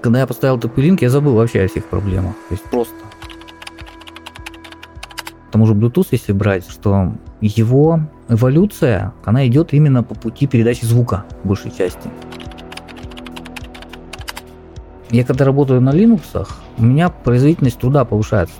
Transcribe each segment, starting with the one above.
Когда я поставил TP-Link, я забыл вообще о всех проблемах. То есть просто. К тому же Bluetooth, если брать, что его эволюция, она идет именно по пути передачи звука в большей части. Я когда работаю на Linux, у меня производительность труда повышается.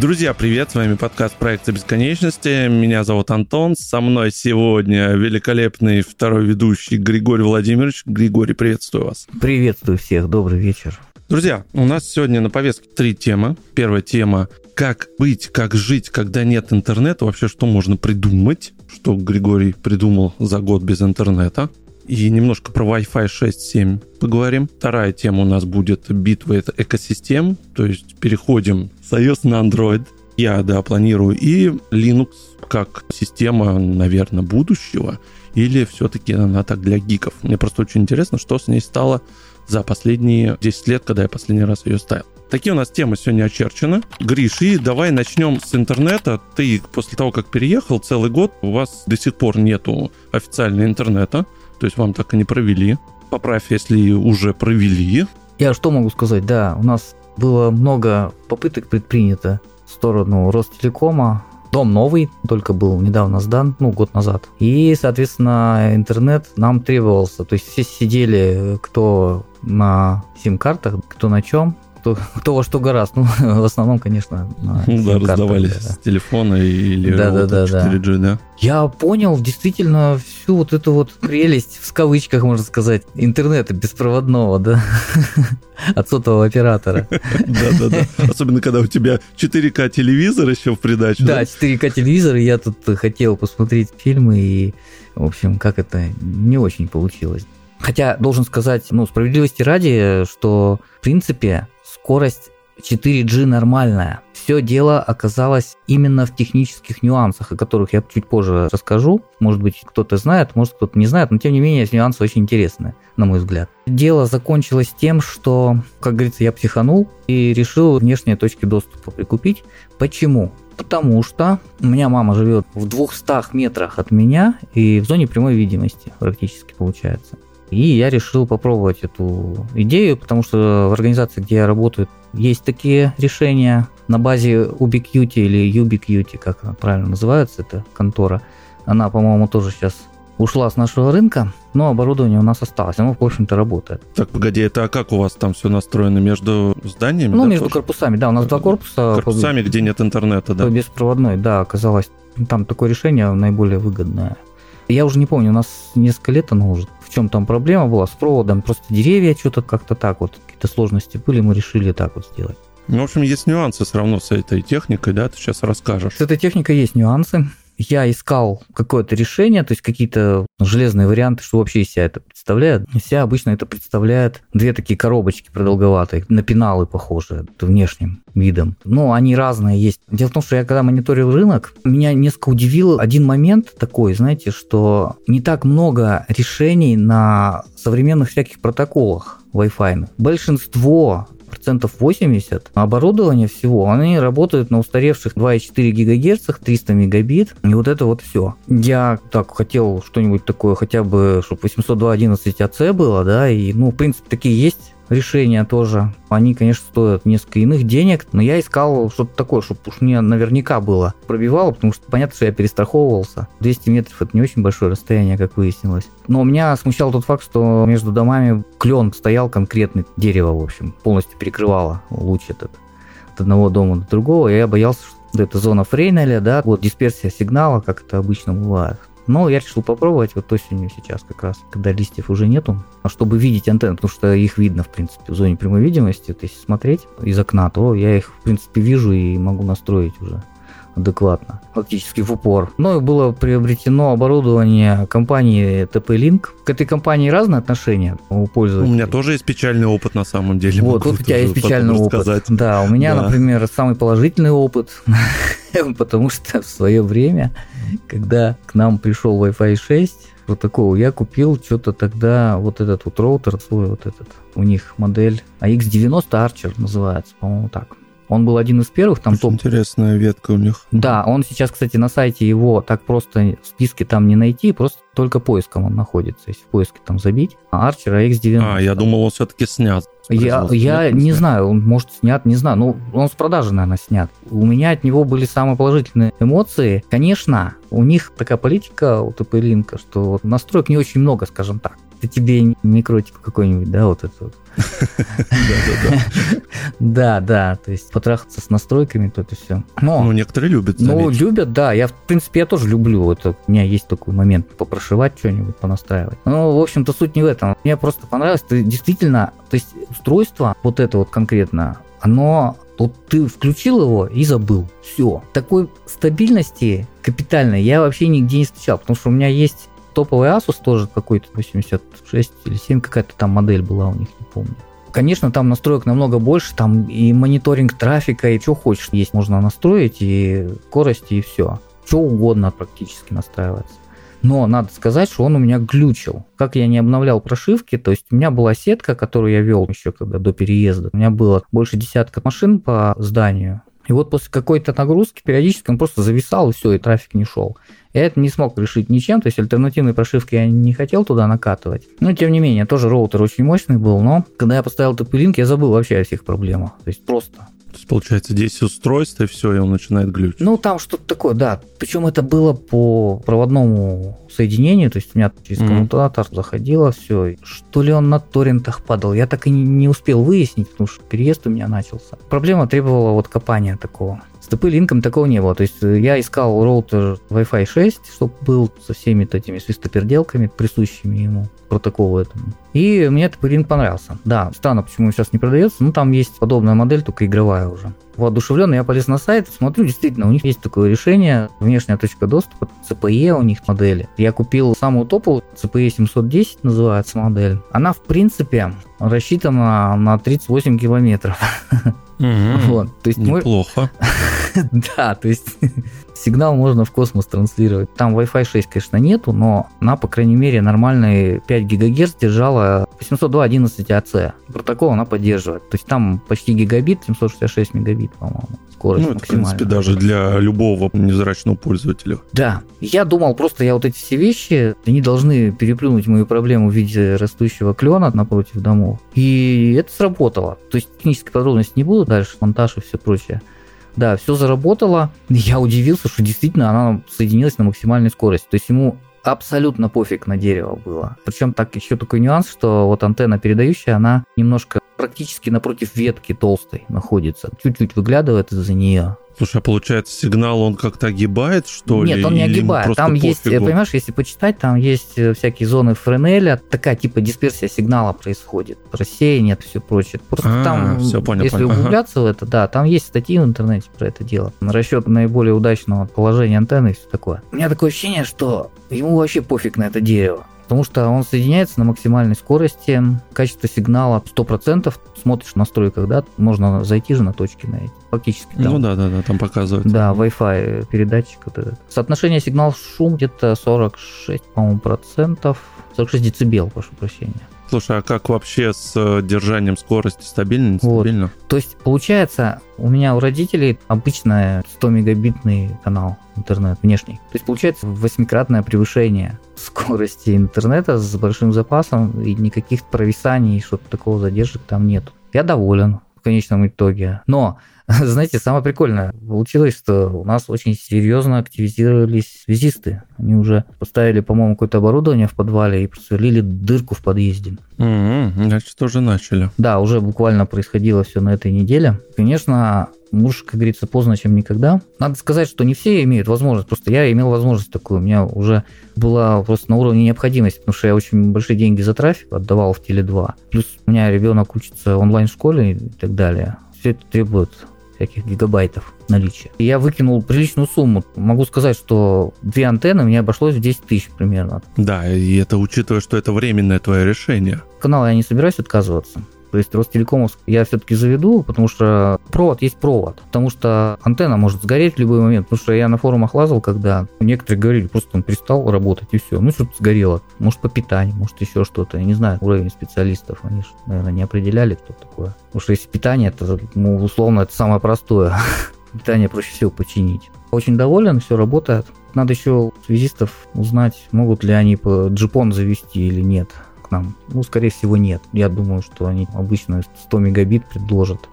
Друзья, привет! С вами подкаст «Проекта бесконечности». Меня зовут Антон. Со мной сегодня великолепный второй ведущий Григорий Владимирович. Григорий, приветствую вас. Приветствую всех. Добрый вечер. Друзья, у нас сегодня на повестке три темы. Первая тема – как быть, как жить, когда нет интернета, вообще что можно придумать, что Григорий придумал за год без интернета и немножко про Wi-Fi 6.7 поговорим. Вторая тема у нас будет битва экосистем, то есть переходим с iOS на Android. Я, да, планирую. И Linux как система, наверное, будущего, или все-таки она так для гиков. Мне просто очень интересно, что с ней стало за последние 10 лет, когда я последний раз ее ставил. Такие у нас темы сегодня очерчены. Гриш, и давай начнем с интернета. Ты после того, как переехал целый год, у вас до сих пор нету официального интернета. То есть вам так и не провели. Поправь, если уже провели. Я что могу сказать? Да, у нас было много попыток предпринято в сторону Ростелекома. Дом новый, только был недавно сдан, ну, год назад. И, соответственно, интернет нам требовался. То есть все сидели, кто на сим-картах, кто на чем кто, кто во что гораст. Ну, в основном, конечно, Ну да, раздавались да. с телефона или да, да, да, 4G, да. да. Я понял действительно всю вот эту вот прелесть, в кавычках можно сказать, интернета беспроводного, да, от сотового оператора. Да-да-да. Особенно, когда у тебя 4К телевизор еще в придачу. Да, 4К телевизор, я тут хотел посмотреть фильмы, и, в общем, как это не очень получилось. Хотя, должен сказать, ну, справедливости ради, что, в принципе, скорость 4G нормальная. Все дело оказалось именно в технических нюансах, о которых я чуть позже расскажу. Может быть, кто-то знает, может, кто-то не знает, но тем не менее, нюансы очень интересные, на мой взгляд. Дело закончилось тем, что, как говорится, я психанул и решил внешние точки доступа прикупить. Почему? Потому что у меня мама живет в 200 метрах от меня и в зоне прямой видимости практически получается. И я решил попробовать эту идею, потому что в организации, где я работаю, есть такие решения на базе Ubiquiti или Ubiquiti, как правильно называется эта контора. Она, по-моему, тоже сейчас ушла с нашего рынка, но оборудование у нас осталось, оно, в общем-то, работает. Так, погоди, это а как у вас там все настроено между зданиями? Ну, да, между тоже? корпусами, да, у нас два корпуса. Корпусами, по, где нет интернета, да? Беспроводной, да, оказалось, там такое решение наиболее выгодное. Я уже не помню, у нас несколько лет оно уже. В чем там проблема была с проводом? Просто деревья что-то как-то так вот, какие-то сложности были, мы решили так вот сделать. Ну, в общем, есть нюансы все равно с этой техникой, да, ты сейчас расскажешь. С этой техникой есть нюансы я искал какое-то решение, то есть какие-то железные варианты, что вообще из себя это представляет. Из себя обычно это представляет две такие коробочки продолговатые, на пеналы похожие внешним видом. Но они разные есть. Дело в том, что я когда мониторил рынок, меня несколько удивил один момент такой, знаете, что не так много решений на современных всяких протоколах Wi-Fi. Большинство процентов 80 оборудования всего, они работают на устаревших 2,4 ГГц, 300 мегабит, и вот это вот все. Я так хотел что-нибудь такое, хотя бы, чтобы 802.11 АЦ было, да, и, ну, в принципе, такие есть решения тоже. Они, конечно, стоят несколько иных денег, но я искал что-то такое, чтобы уж мне наверняка было пробивало, потому что понятно, что я перестраховывался. 200 метров это не очень большое расстояние, как выяснилось. Но меня смущал тот факт, что между домами клен стоял конкретный, дерево, в общем, полностью перекрывало луч этот от одного дома до другого, и я боялся, что это зона Фрейнеля, да, вот дисперсия сигнала, как это обычно бывает. Но я решил попробовать вот осенью сейчас как раз, когда листьев уже нету, а чтобы видеть антенны, потому что их видно, в принципе, в зоне прямой видимости, то есть смотреть из окна, то я их, в принципе, вижу и могу настроить уже адекватно, фактически в упор. Но было приобретено оборудование компании TP-Link. К этой компании разные отношения у пользователей. У меня тоже есть печальный опыт на самом деле. Вот, тут у тебя есть печальный опыт. Сказать. Да, у меня, да. например, самый положительный опыт, потому что в свое время когда к нам пришел Wi-Fi 6, протокол. Я купил что-то тогда вот этот вот роутер свой, вот этот, у них модель AX90 Archer называется, по-моему, так. Он был один из первых, там Очень топ. интересная ветка у них. Да, он сейчас, кстати, на сайте его так просто в списке там не найти, просто только поиском он находится, если в поиске там забить. Archer AX90. А, я думал, он все-таки снят. Я, я Нет, не снят. знаю, он может снят, не знаю. Ну, он с продажи, наверное, снят. У меня от него были самые положительные эмоции. Конечно, у них такая политика у TP-Link, что вот настроек не очень много, скажем так. Это тебе микротип какой-нибудь, да, вот это вот. Да, да, то есть потрахаться с настройками, то это все. Ну, некоторые любят, ну, любят, да. Я, в принципе, я тоже люблю. Это, у меня есть такой момент попрошивать что-нибудь, понастраивать. Ну, в общем-то, суть не в этом. Мне просто понравилось. Ты действительно, то есть устройство, вот это вот конкретно, оно вот ты включил его и забыл. Все. Такой стабильности капитальной я вообще нигде не встречал, потому что у меня есть топовый Asus тоже какой-то 86 или 7 какая-то там модель была у них, не помню. Конечно, там настроек намного больше, там и мониторинг трафика, и что хочешь есть можно настроить, и скорости, и все. Что угодно практически настраивается. Но надо сказать, что он у меня глючил. Как я не обновлял прошивки, то есть у меня была сетка, которую я вел еще когда до переезда. У меня было больше десятка машин по зданию. И вот после какой-то нагрузки периодически он просто зависал, и все, и трафик не шел. Я это не смог решить ничем, то есть альтернативной прошивки я не хотел туда накатывать. Но тем не менее, тоже роутер очень мощный был, но когда я поставил TP-Link, я забыл вообще о всех проблемах. То есть просто То есть, получается, 10 устройств, и все, и он начинает глючить. ну, там что-то такое, да. Причем это было по проводному соединению, то есть у меня через Мгм. коммутатор заходило все. Что ли он на торрентах падал, я так и не- не успел выяснить, потому что переезд у меня начался. Проблема требовала вот копания такого. С TP-линком такого не было. То есть э, я искал роутер Wi-Fi 6, чтобы был со всеми этими свистоперделками, присущими ему протоколу этому. И мне TP-линк понравился. Да, странно, почему сейчас не продается, но там есть подобная модель, только игровая уже. Воодушевленный я полез на сайт, смотрю, действительно, у них есть такое решение, внешняя точка доступа, CPE у них модели. Я купил самую топовую, CPE 710 называется модель. Она, в принципе, рассчитана на 38 километров. Мгм. Вот, то есть мы- Неплохо. да, то есть сигнал можно в космос транслировать. Там Wi-Fi 6, конечно, нету, но она, по крайней мере, нормальные 5 ГГц держала 802.11 AC. Протокол она поддерживает. То есть там почти гигабит, 766 мегабит, по-моему. Скорость Ну, это, в принципе, даже для любого невзрачного пользователя. Да. Я думал, просто я вот эти все вещи, они должны переплюнуть мою проблему в виде растущего клена напротив домов. И это сработало. То есть технические подробности не буду дальше, монтаж и все прочее. Да, все заработало. Я удивился, что действительно она соединилась на максимальной скорости. То есть ему абсолютно пофиг на дерево было. Причем так еще такой нюанс, что вот антенна передающая, она немножко практически напротив ветки толстой находится. Чуть-чуть выглядывает из-за нее. Слушай, а получается, сигнал он как-то огибает, что ли? Нет, он не Или огибает. Там есть, пофигу? понимаешь, если почитать, там есть э, всякие зоны Френеля, такая типа дисперсия сигнала происходит, рассеяние, все прочее. Просто А, там, всё, понял, если понял. Ага. углубляться в это, да, там есть статьи в интернете про это дело. На расчет наиболее удачного положения антенны и все такое. У меня такое ощущение, что ему вообще пофиг на это дерево. Потому что он соединяется на максимальной скорости, качество сигнала 100%, смотришь в настройках, да, можно зайти же на точки на эти, фактически там. Ну да, да, да, там показывают. Да, Wi-Fi передатчик. Вот этот. Соотношение сигнал-шум где-то 46, по-моему, процентов. 46 децибел, прошу прощения. Слушай, а как вообще с э, держанием скорости? Стабильно, Вот. нестабильно? То есть, получается, у меня у родителей обычный 100 мегабитный канал интернет внешний. То есть, получается восьмикратное превышение скорости интернета с большим запасом и никаких провисаний, что-то такого задержек там нет. Я доволен в конечном итоге. Но знаете, самое прикольное получилось, что у нас очень серьезно активизировались связисты. Они уже поставили, по-моему, какое-то оборудование в подвале и просверлили дырку в подъезде. Мгм, Значит, тоже начали. Да, уже буквально происходило все на этой неделе. Конечно, муж, как говорится, поздно, чем никогда. Надо сказать, что не все имеют возможность. Просто я имел возможность такую. У меня уже была просто на уровне необходимости, потому что я очень большие деньги за трафик отдавал в Теле2. Плюс у меня ребенок учится в онлайн-школе и так далее. Все это требует всяких гигабайтов наличия. И Я выкинул приличную сумму. Могу сказать, что две антенны мне обошлось в 10 тысяч примерно. Да, и это учитывая, что это временное твое решение. канала я не собираюсь отказываться. То есть Ростелекомовск я все-таки заведу, потому что провод есть провод. Потому что антенна может сгореть в любой момент. Потому что я на форумах лазал, когда некоторые говорили, просто он перестал работать и все. Ну, что-то сгорело. Может, по питанию, может, еще что-то. Я не знаю, уровень специалистов. Они же, наверное, не определяли, кто такое. Потому что если питание, это, ну, условно, это самое простое. Питание проще всего починить. Очень доволен, все работает. Надо еще связистов узнать, могут ли они по джипон завести или нет к нам. Ну, скорее всего, нет. Я думаю, что они обычно 100 мегабит предложат.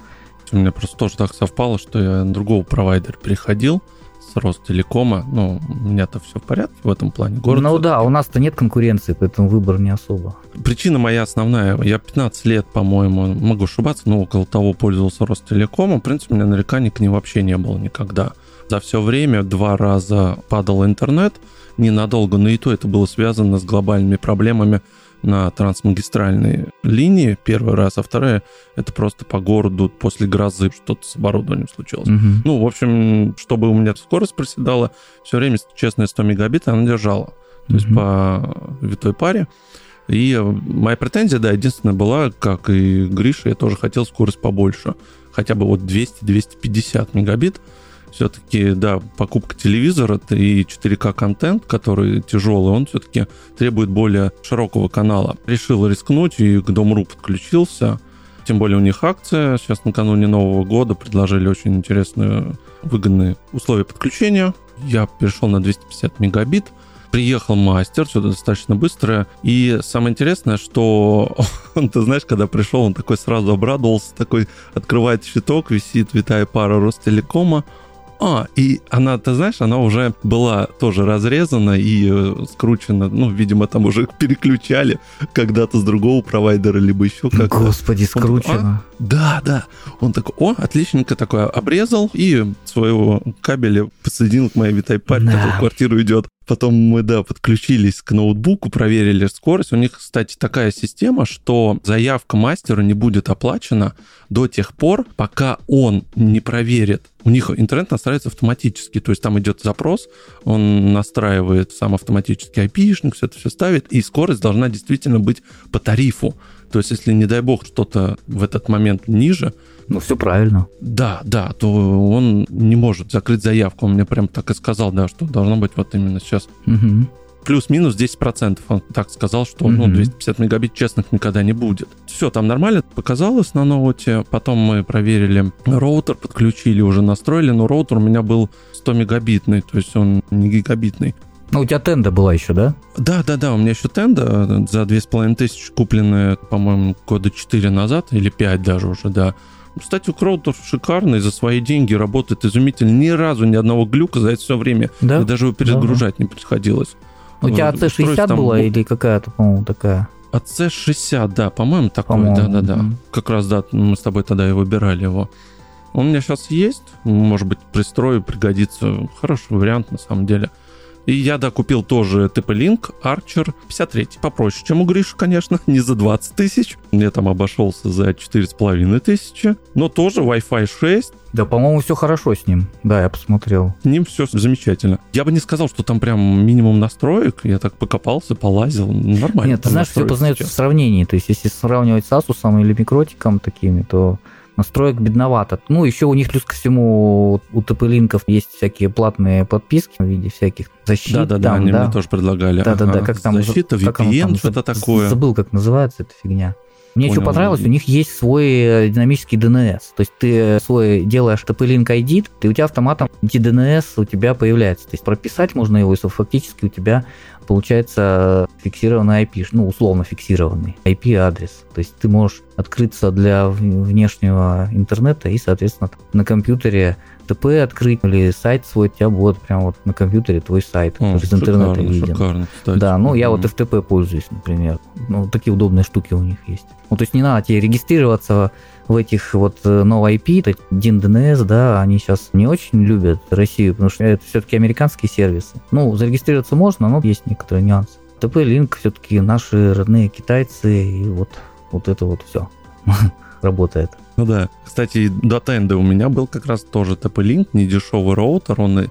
У меня просто тоже так совпало, что я на другого провайдера переходил с Ростелекома. Ну, у меня-то все в порядке в этом плане. Город ну да, у нас-то нет конкуренции, поэтому выбор не особо. Причина моя основная. Я 15 лет, по-моему, могу ошибаться, но около того пользовался Ростелекомом. В принципе, у меня нареканий к ним вообще не было никогда. За все время два раза падал интернет, ненадолго, но и то это было связано с глобальными проблемами на трансмагистральной линии первый раз, а вторая это просто по городу после грозы что-то с оборудованием случилось. Угу. Ну, в общем, чтобы у меня скорость проседала, все время честная 100 мегабит она держала. То угу. есть по витой паре. И моя претензия, да, единственная была, как и Гриша, я тоже хотел скорость побольше. Хотя бы вот 200-250 мегабит все-таки, да, покупка телевизора и 4К контент, который тяжелый, он все-таки требует более широкого канала. Решил рискнуть и к Дом.ру подключился. Тем более у них акция. Сейчас накануне Нового года предложили очень интересные, выгодные условия подключения. Я перешел на 250 мегабит. Приехал мастер, все достаточно быстро. И самое интересное, что он, ты знаешь, когда пришел, он такой сразу обрадовался, такой открывает щиток, висит витая пара Ростелекома. А, и она, ты знаешь, она уже была тоже разрезана и э, скручена. Ну, видимо, там уже переключали когда-то с другого провайдера, либо еще как-то. Господи, скручено. а? Да, да. Он такой, о, отличненько такой обрезал и своего кабеля подсоединил к моей витай паре, да. в квартиру идет. Потом мы, да, подключились к ноутбуку, проверили скорость. У них, кстати, такая система, что заявка мастеру не будет оплачена до тех пор, пока он не проверит. У них интернет настраивается автоматически, то есть там идет запрос, он настраивает сам автоматически IP-шник, все это все ставит, и скорость должна действительно быть по тарифу. То есть, если, не дай бог, что-то в этот момент ниже, ну, все правильно. Да, да, то он не может закрыть заявку. Он мне прям так и сказал, да, что должно быть вот именно сейчас. Угу. Плюс-минус 10%. Он так сказал, что угу. ну, 250 мегабит честных никогда не будет. Все, там нормально показалось на ноуте. Потом мы проверили роутер, подключили, уже настроили, но роутер у меня был 100 мегабитный, то есть он не гигабитный. Ну, у тебя тенда была еще, да? Да, да, да, у меня еще тенда за 2500 купленная, по-моему, года 4 назад, или 5 даже уже, да. Кстати, Кроутов шикарный, за свои деньги работает изумительно. Ни разу ни одного глюка за это все время. Да? И даже его перегружать да, не приходилось. У тебя AC60 там... была или какая-то, по-моему, такая? AC60, да, по-моему, такой, да-да-да. Как раз, да, мы с тобой тогда и выбирали его. Он у меня сейчас есть, может быть, пристрою, пригодится. Хороший вариант, на самом деле. И я, да, купил тоже TP-Link Archer 53. Попроще, чем у Гриши, конечно, не за 20 тысяч. Мне там обошелся за 4,5 тысячи. Но тоже Wi-Fi 6. Да, по-моему, все хорошо с ним. Да, я посмотрел. С ним все замечательно. Я бы не сказал, что там прям минимум настроек. Я так покопался, полазил. Нормально. Нет, ты знаешь, все познается в сравнении. То есть, если сравнивать с Asus или Микротиком такими, то настроек бедновато. Ну, еще у них плюс ко всему у ТП-линков есть всякие платные подписки в виде всяких защит. Да-да-да, они да. мне тоже предлагали. Да-да-да, ага. как там... Защита, VPN, что-то такое. Забыл, как называется эта фигня. Мне Понял. еще понравилось, у них есть свой э, динамический DNS. То есть ты свой делаешь TP-Link ID, и у тебя автоматом DNS у тебя появляется. То есть прописать можно его, и фактически у тебя получается фиксированный IP, ну, условно фиксированный IP-адрес. То есть ты можешь открыться для внешнего интернета и, соответственно, на компьютере ТП открыть или сайт свой, у тебя будет прям вот на компьютере твой сайт, О, из интернета виден. Шикарно, кстати. Да, ну я вот FTP пользуюсь, например. Ну, такие удобные штуки у них есть. Ну, то есть не надо тебе регистрироваться в этих вот э, No IP, DIN DNS, да, они сейчас не очень любят Россию, потому что это все-таки американские сервисы. Ну, зарегистрироваться можно, но есть некоторые нюансы. TP-Link все-таки наши родные китайцы, и вот, вот это вот все работает. Ну да. Кстати, до тенда у меня был как раз тоже TP-Link, не дешевый роутер, он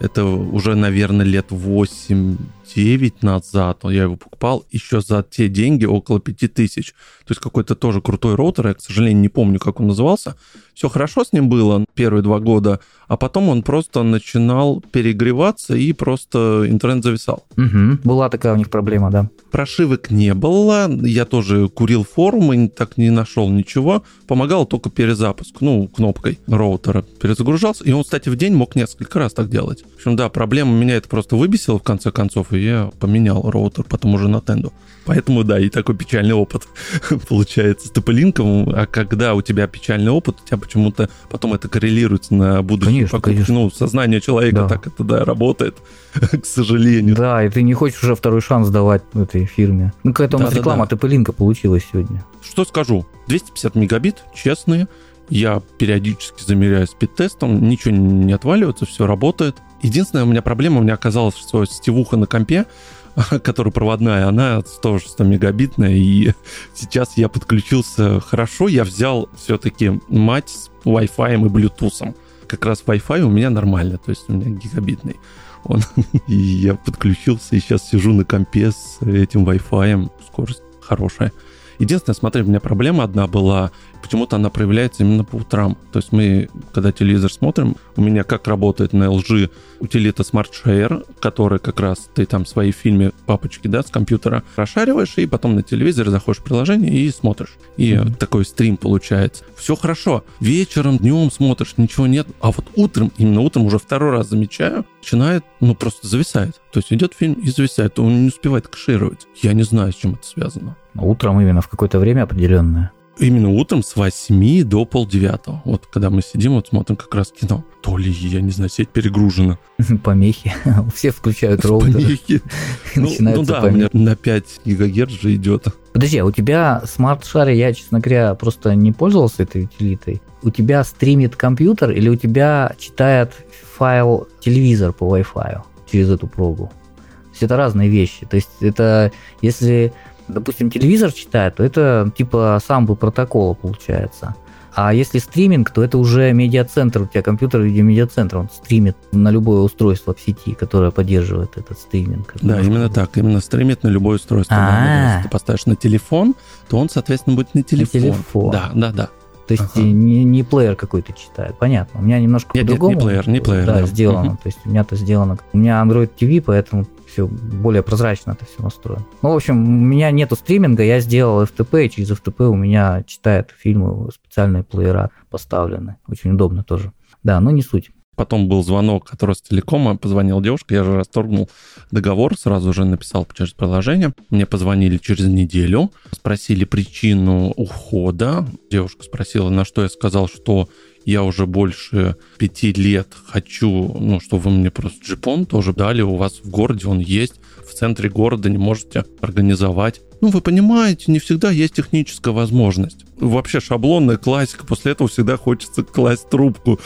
Это уже, наверное, лет 8 9 назад я его покупал еще за те деньги около 5000. То есть какой-то тоже крутой роутер, я, к сожалению, не помню, как он назывался. Все хорошо с ним было первые два года, а потом он просто начинал перегреваться и просто интернет зависал. Угу. Была такая у них проблема, да. Прошивок не было, я тоже курил форумы, так не нашел ничего. Помогал только перезапуск, ну, кнопкой роутера перезагружался. И он, кстати, в день мог несколько раз так делать. В общем, да, проблема меня это просто выбесила в конце концов, и я поменял роутер потом уже на Tendo. Поэтому, да, и такой печальный опыт получается с TP-линком. А когда у тебя печальный опыт, у тебя почему-то потом это коррелируется на будущее. Конечно, конечно. Ну, сознание человека да. так это, да, работает, к сожалению. Да, и ты не хочешь уже второй шанс давать этой фирме. Ну, какая-то у нас да, реклама да, да. TP-линка получилась сегодня. Что скажу? 250 мегабит, честные. Я периодически замеряю спид-тестом, ничего не отваливается, все работает. Единственная у меня проблема, у меня оказалось, что сетевуха на компе, которая проводная, она тоже 100 мегабитная, и сейчас я подключился хорошо, я взял все-таки мать с Wi-Fi и Bluetooth. Как раз Wi-Fi у меня нормально, то есть у меня гигабитный. Он, и я подключился, и сейчас сижу на компе с этим Wi-Fi, скорость хорошая. Единственное, смотри, у меня проблема одна была, почему-то она проявляется именно по утрам. То есть мы, когда телевизор смотрим, у меня как работает на LG утилита Smart Share, которая как раз ты там свои фильмы, папочки, да, с компьютера расшариваешь, и потом на телевизоре заходишь в приложение и смотришь. И mm-hmm. такой стрим получается. Все хорошо. Вечером, днем смотришь, ничего нет. А вот утром, именно утром уже второй раз замечаю, начинает, ну, просто зависает. То есть идет фильм и зависает. Он не успевает кэшировать. Я не знаю, с чем это связано. Утром именно в какое-то время определенное. Именно утром с 8 до полдевятого. Вот когда мы сидим, вот смотрим как раз кино. То ли, я не знаю, сеть перегружена. Помехи. Все включают роутер. Помехи. Ну, ну да, у меня на 5 гигагерц же идет. Подожди, а у тебя смарт-шары, я, честно говоря, просто не пользовался этой утилитой. У тебя стримит компьютер или у тебя читает файл телевизор по Wi-Fi через эту прогу? То есть это разные вещи. То есть это если допустим, телевизор читает, то это типа сам бы протокола получается. А если стриминг, то это уже медиацентр, у тебя компьютер в виде медиацентра, он стримит на любое устройство в сети, которое поддерживает этот стриминг. Да, именно так, именно стримит на любое устройство. А-а-а. Если ты поставишь на телефон, то он, соответственно, будет на телефон. На телефон. Да, да, да. То есть ага. не, не плеер какой-то читает, понятно. У меня немножко по-другому. не плеер, не плеер. Да, да. сделано. Угу. То есть у меня это сделано. У меня Android TV, поэтому все более прозрачно это все настроено. Ну, в общем, у меня нету стриминга, я сделал FTP, и через FTP у меня читает фильмы, специальные плеера поставлены. Очень удобно тоже. Да, но не суть. Потом был звонок от Ростелекома, позвонила девушка, я же расторгнул договор, сразу же написал через приложение. Мне позвонили через неделю, спросили причину ухода. Девушка спросила, на что я сказал, что я уже больше пяти лет хочу, ну, что вы мне просто джипон тоже дали, у вас в городе он есть, в центре города не можете организовать. Ну, вы понимаете, не всегда есть техническая возможность. Вообще шаблонная классика, после этого всегда хочется класть трубку.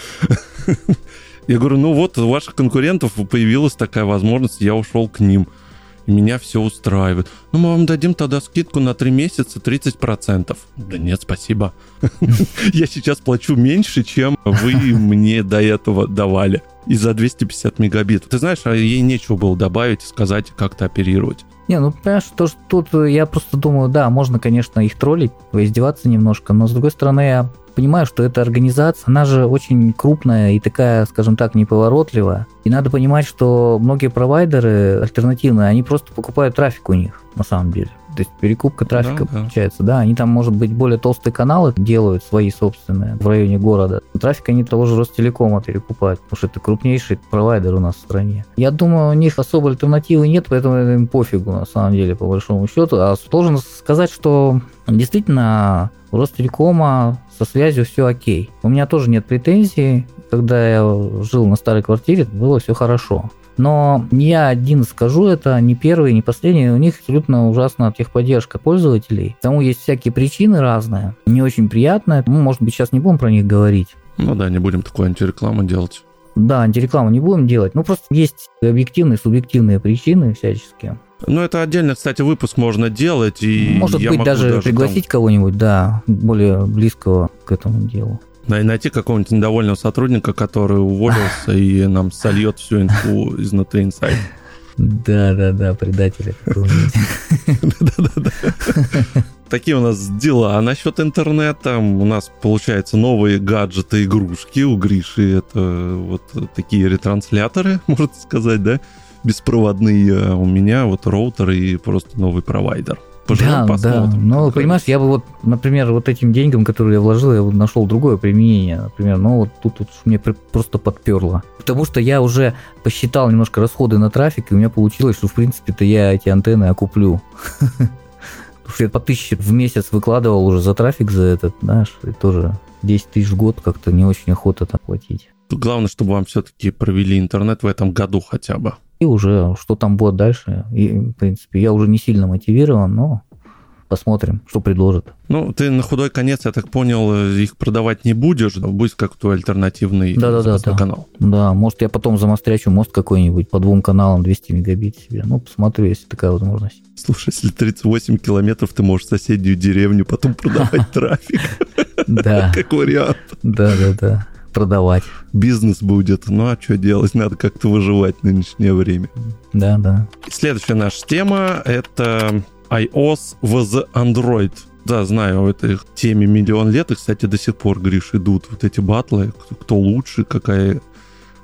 Я говорю, ну вот у ваших конкурентов появилась такая возможность, я ушел к ним. И меня все устраивает. Ну, мы вам дадим тогда скидку на 3 месяца 30%. Да нет, спасибо. Я сейчас плачу меньше, чем вы мне до этого давали. И за 250 мегабит. Ты знаешь, а ей нечего было добавить сказать, как-то оперировать. Не, ну понимаешь, то, что тут я просто думаю, да, можно, конечно, их троллить, издеваться немножко, но с другой стороны, я понимаю, что эта организация, она же очень крупная и такая, скажем так, неповоротливая. И надо понимать, что многие провайдеры альтернативные, они просто покупают трафик у них, на самом деле. То есть перекупка трафика да, получается, да. Они там, может быть, более толстые каналы делают свои собственные в районе города. Трафик они тоже Ростелекома перекупают, потому что это крупнейший провайдер у нас в стране. Я думаю, у них особой альтернативы нет, поэтому им пофигу, на самом деле, по большому счету. А должен сказать, что действительно у Ростелекома со связью все окей. У меня тоже нет претензий. Когда я жил на старой квартире, было все хорошо. Но не я один скажу это, не первый, не последний. У них абсолютно ужасная техподдержка пользователей. Тому есть всякие причины разные. Не очень приятно. Мы, может быть, сейчас не будем про них говорить. Ну да, не будем такую антирекламу делать. Да, антирекламу не будем делать. Ну, просто есть объективные, субъективные причины всяческие. Ну, это отдельно, кстати, выпуск можно делать. И Может быть, даже, даже пригласить там... кого-нибудь, да, более близкого к этому делу. Найти какого-нибудь недовольного сотрудника, который уволился и нам сольет всю инфу изнутри инсайда. Да, да, да, предателя Такие у нас дела. А насчет интернета у нас, получается, новые гаджеты, игрушки у Гриши. Это вот такие ретрансляторы, можно сказать, да? Беспроводные. А у меня вот роутер и просто новый провайдер. Поживем, да, посмотрим. Да. Ну, понимаешь, я бы вот, например, вот этим деньгам, которые я вложил, я бы нашел другое применение. Например, ну вот тут, тут мне просто подперло. Потому что я уже посчитал немножко расходы на трафик, и у меня получилось, что, в принципе-то, я эти антенны окуплю. Потому что я по тысяче в месяц выкладывал уже за трафик за этот, знаешь, и тоже 10 тысяч в год как-то не очень охота так платить. Главное, чтобы вам все-таки провели интернет в этом году хотя бы. И уже что там будет дальше. И, в принципе, я уже не сильно мотивирован, но посмотрим, что предложат. Ну, ты на худой конец, я так понял, их продавать не будешь, будет как твой альтернативный да, да, да, канал. Да, может, я потом замострячу мост какой-нибудь по двум каналам 200 мегабит себе. Ну, посмотрю, если такая возможность. Слушай, если 38 километров, ты можешь соседнюю деревню потом продавать трафик. Да. Как вариант. Да, да, да продавать. Бизнес будет. Ну а что делать? Надо как-то выживать в нынешнее время. Да, да. Следующая наша тема — это iOS vs Android. Да, знаю, в этой теме миллион лет, и, кстати, до сих пор, Гриш, идут вот эти батлы, кто лучше, какая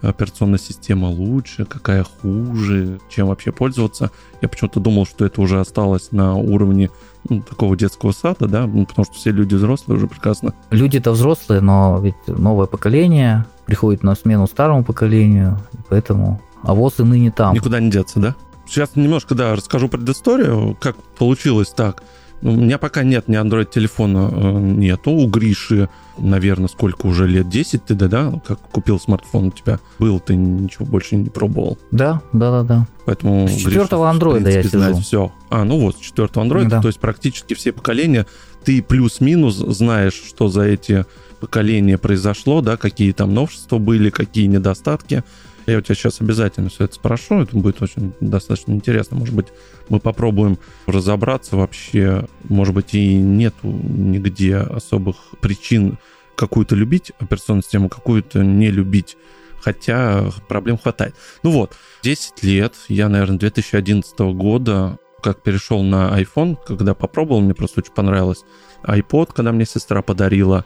операционная система лучше, какая хуже, чем вообще пользоваться. Я почему-то думал, что это уже осталось на уровне ну, такого детского сада, да, ну, потому что все люди взрослые уже прекрасно. Люди-то взрослые, но ведь новое поколение приходит на смену старому поколению, поэтому а ВОЗ и ныне там. Никуда не деться, да? Сейчас немножко, да, расскажу предысторию, как получилось так. У меня пока нет ни Android телефона э, нету. У Гриши, наверное, сколько уже лет? 10 ты, да, да? Как купил смартфон у тебя был, ты ничего больше не пробовал. Да, да, да, да. Поэтому с четвертого андроида я сижу. все. А, ну вот, с четвертого андроида, да. то есть практически все поколения. Ты плюс-минус знаешь, что за эти поколения произошло, да, какие там новшества были, какие недостатки. Я у тебя сейчас обязательно все это спрошу, это будет очень достаточно интересно. Может быть, мы попробуем разобраться вообще. Может быть, и нету нигде особых причин какую-то любить операционную систему, какую-то не любить. Хотя проблем хватает. Ну вот, 10 лет, я, наверное, 2011 года, как перешел на iPhone, когда попробовал, мне просто очень понравилось. iPod, когда мне сестра подарила,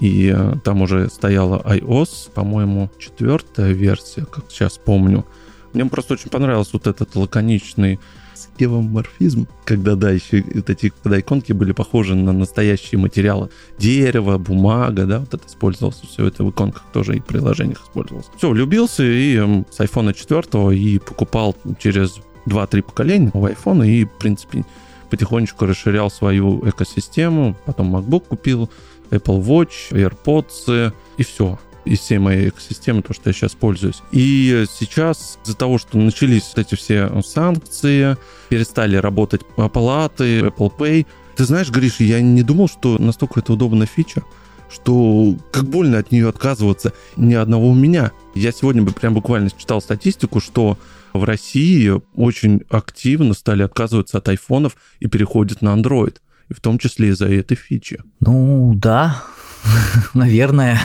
и э, там уже стояла iOS, по-моему, четвертая версия, как сейчас помню. Мне просто очень понравился вот этот лаконичный эвоморфизм, когда, да, еще вот эти, когда иконки были похожи на настоящие материалы. Дерево, бумага, да, вот это использовалось, все это в иконках тоже и в приложениях использовалось. Все, влюбился и эм, с iPhone 4 и покупал через 2-3 поколения в iPhone и, в принципе, потихонечку расширял свою экосистему. Потом MacBook купил, Apple Watch, AirPods и все из всей моей экосистемы, то, что я сейчас пользуюсь. И сейчас из-за того, что начались вот эти все санкции, перестали работать палаты, Apple Pay, ты знаешь, Гриш, я не думал, что настолько это удобная фича, что как больно от нее отказываться ни одного у меня. Я сегодня бы прям буквально читал статистику, что в России очень активно стали отказываться от айфонов и переходят на Android в том числе из-за этой фичи. Ну, да, наверное.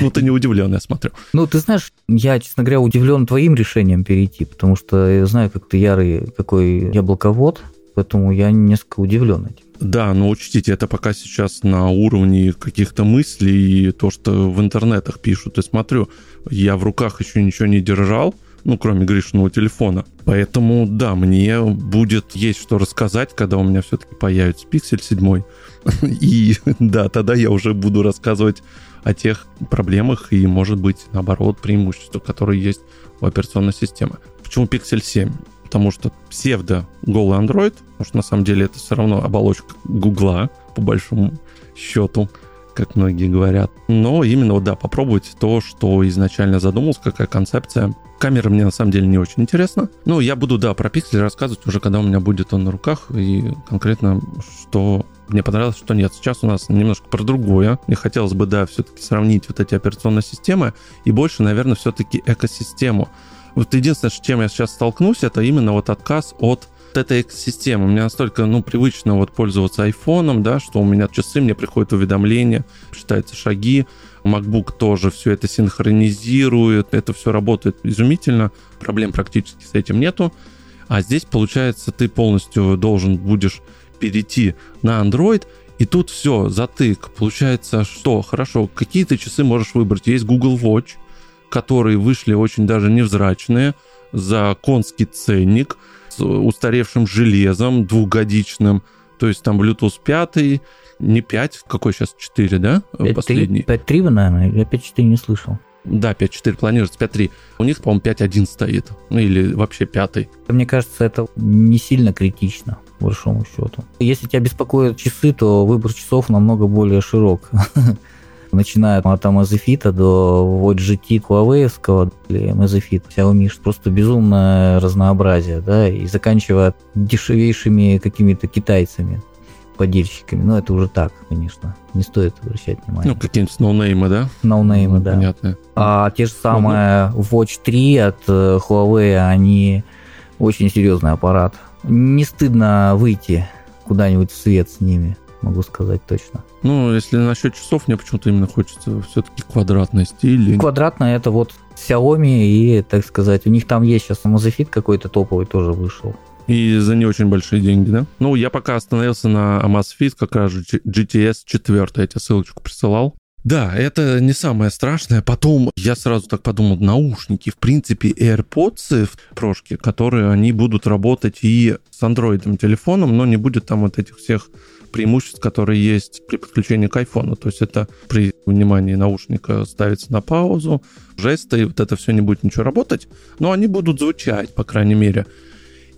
Ну, ты не удивлен, я смотрю. Ну, ты знаешь, я, честно говоря, удивлен твоим решением перейти, потому что я знаю, как ты ярый какой яблоковод, поэтому я несколько удивлен этим. Да, но учтите, это пока сейчас на уровне каких-то мыслей и то, что в интернетах пишут. И смотрю, я в руках еще ничего не держал, ну, кроме Гришиного телефона. Поэтому, да, мне будет есть что рассказать, когда у меня все-таки появится Pixel 7. И да, тогда я уже буду рассказывать о тех проблемах и, может быть, наоборот, преимуществах, которые есть у операционной системы. Почему Pixel 7? Потому что псевдо голый Android, потому что на самом деле это все равно оболочка Гугла, по большому счету как многие говорят. Но именно, вот, да, попробовать то, что изначально задумался, какая концепция. Камера мне на самом деле не очень интересна. Ну, я буду, да, про пиксель рассказывать уже, когда у меня будет он на руках, и конкретно, что мне понравилось, что нет. Сейчас у нас немножко про другое. Мне хотелось бы, да, все-таки сравнить вот эти операционные системы и больше, наверное, все-таки экосистему. Вот единственное, с чем я сейчас столкнусь, это именно вот отказ от эта экосистема. Мне настолько, ну, привычно вот пользоваться айфоном, да, что у меня часы, мне приходят уведомления, считаются шаги, MacBook тоже все это синхронизирует, это все работает изумительно, проблем практически с этим нету. А здесь, получается, ты полностью должен будешь перейти на Android, и тут все, затык. Получается, что хорошо, какие ты часы можешь выбрать? Есть Google Watch, которые вышли очень даже невзрачные, за конский ценник, с устаревшим железом двухгодичным, то есть там Bluetooth 5, не 5, какой сейчас 4, да? 5, Последний. 5.3, наверное, я 5.4 не слышал. Да, 5.4 планируется, 5.3. У них, по-моему, 5.1 стоит. Ну или вообще 5. Мне кажется, это не сильно критично, по большому счету. Если тебя беспокоят часы, то выбор часов намного более широк. Начиная от Amazfit до Watch GT Huawei или Amazfit, Xiaomi, просто безумное разнообразие, да, и заканчивая дешевейшими какими-то китайцами подельщиками. Но это уже так, конечно. Не стоит обращать внимание. Ну, какие-нибудь ноунеймы, да? Ноунеймы, да. Понятно. А те же самые Watch 3 от э, Huawei, они очень серьезный аппарат. Не стыдно выйти куда-нибудь в свет с ними, могу сказать точно. Ну, если насчет часов, мне почему-то именно хочется все-таки квадратный стиль. Квадратный это вот Xiaomi и, так сказать, у них там есть сейчас Amazfit какой-то топовый тоже вышел. И за не очень большие деньги, да? Ну, я пока остановился на Amazfit, как раз GTS 4, я тебе ссылочку присылал. Да, это не самое страшное. Потом я сразу так подумал, наушники, в принципе, AirPods в прошке, которые они будут работать и с андроидом телефоном, но не будет там вот этих всех преимуществ, которые есть при подключении к айфону. То есть это при внимании наушника ставится на паузу, жесты, и вот это все не будет ничего работать, но они будут звучать, по крайней мере.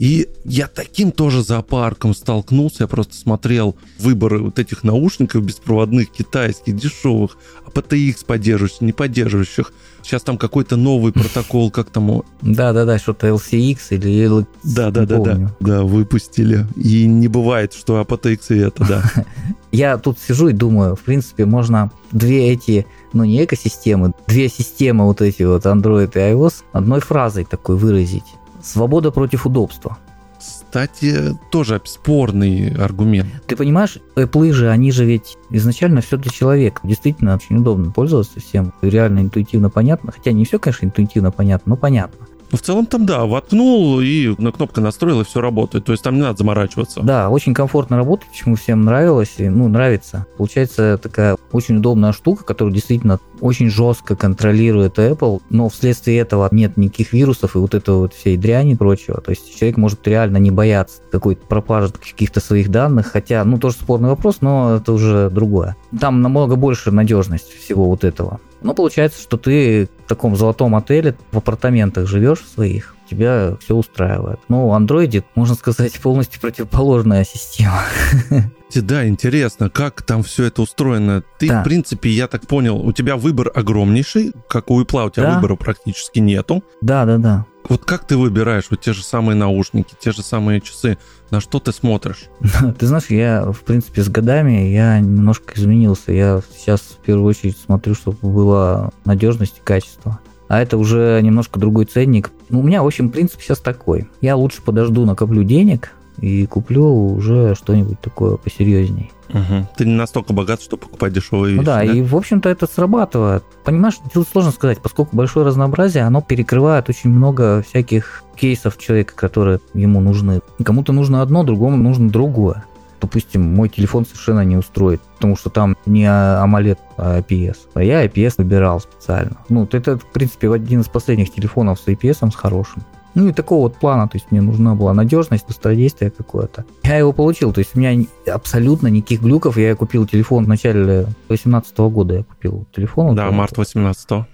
И я таким тоже зоопарком столкнулся. Я просто смотрел выборы вот этих наушников беспроводных, китайских, дешевых, aptX поддерживающих, не поддерживающих. Сейчас там какой-то новый протокол, как там... Да-да-да, что-то LCX или... Да-да-да, да, выпустили. И не бывает, что aptX и это, да. Я тут сижу и думаю, в принципе, можно две эти, ну не экосистемы, две системы вот эти вот Android и iOS одной фразой такой выразить. Свобода против удобства. Кстати, тоже спорный аргумент. Ты понимаешь, Apple же, они же ведь изначально все для человека. Действительно, очень удобно пользоваться всем. Реально интуитивно понятно. Хотя не все, конечно, интуитивно понятно, но понятно. Ну, в целом там, да, воткнул и на кнопку настроил, и все работает. То есть там не надо заморачиваться. Да, очень комфортно работать, почему всем нравилось, и, ну, нравится. Получается такая очень удобная штука, которая действительно очень жестко контролирует Apple, но вследствие этого нет никаких вирусов и вот этого вот всей дряни и прочего. То есть человек может реально не бояться какой-то пропажи каких-то своих данных, хотя, ну, тоже спорный вопрос, но это уже другое. Там намного больше надежность всего вот этого. Но получается, что ты в таком золотом отеле в апартаментах живешь своих, тебя все устраивает. Но у андроиде, можно сказать, полностью противоположная система. Да, интересно, как там все это устроено. Ты, да. в принципе, я так понял, у тебя выбор огромнейший, как у Apple, у тебя да. выбора практически нету. Да, да, да. Вот как ты выбираешь вот те же самые наушники, те же самые часы? На что ты смотришь? Ты знаешь, я, в принципе, с годами я немножко изменился. Я сейчас в первую очередь смотрю, чтобы была надежность и качество. А это уже немножко другой ценник. Ну, у меня, в общем, принцип сейчас такой. Я лучше подожду, накоплю денег и куплю уже что-нибудь такое посерьезней. Угу. Ты не настолько богат, чтобы покупать дешевые вещи. Ну да, да, и в общем-то это срабатывает. Понимаешь, тут сложно сказать, поскольку большое разнообразие, оно перекрывает очень много всяких кейсов человека, которые ему нужны. Кому-то нужно одно, другому нужно другое. Допустим, мой телефон совершенно не устроит, потому что там не AMOLED, а IPS. А я IPS выбирал специально. Ну, это, в принципе, один из последних телефонов с IPS, с хорошим. Ну и такого вот плана, то есть мне нужна была надежность, быстродействие какое-то. Я его получил, то есть у меня абсолютно никаких глюков. Я купил телефон в начале 2018 года, я купил телефон. Да, вот март 18 угу.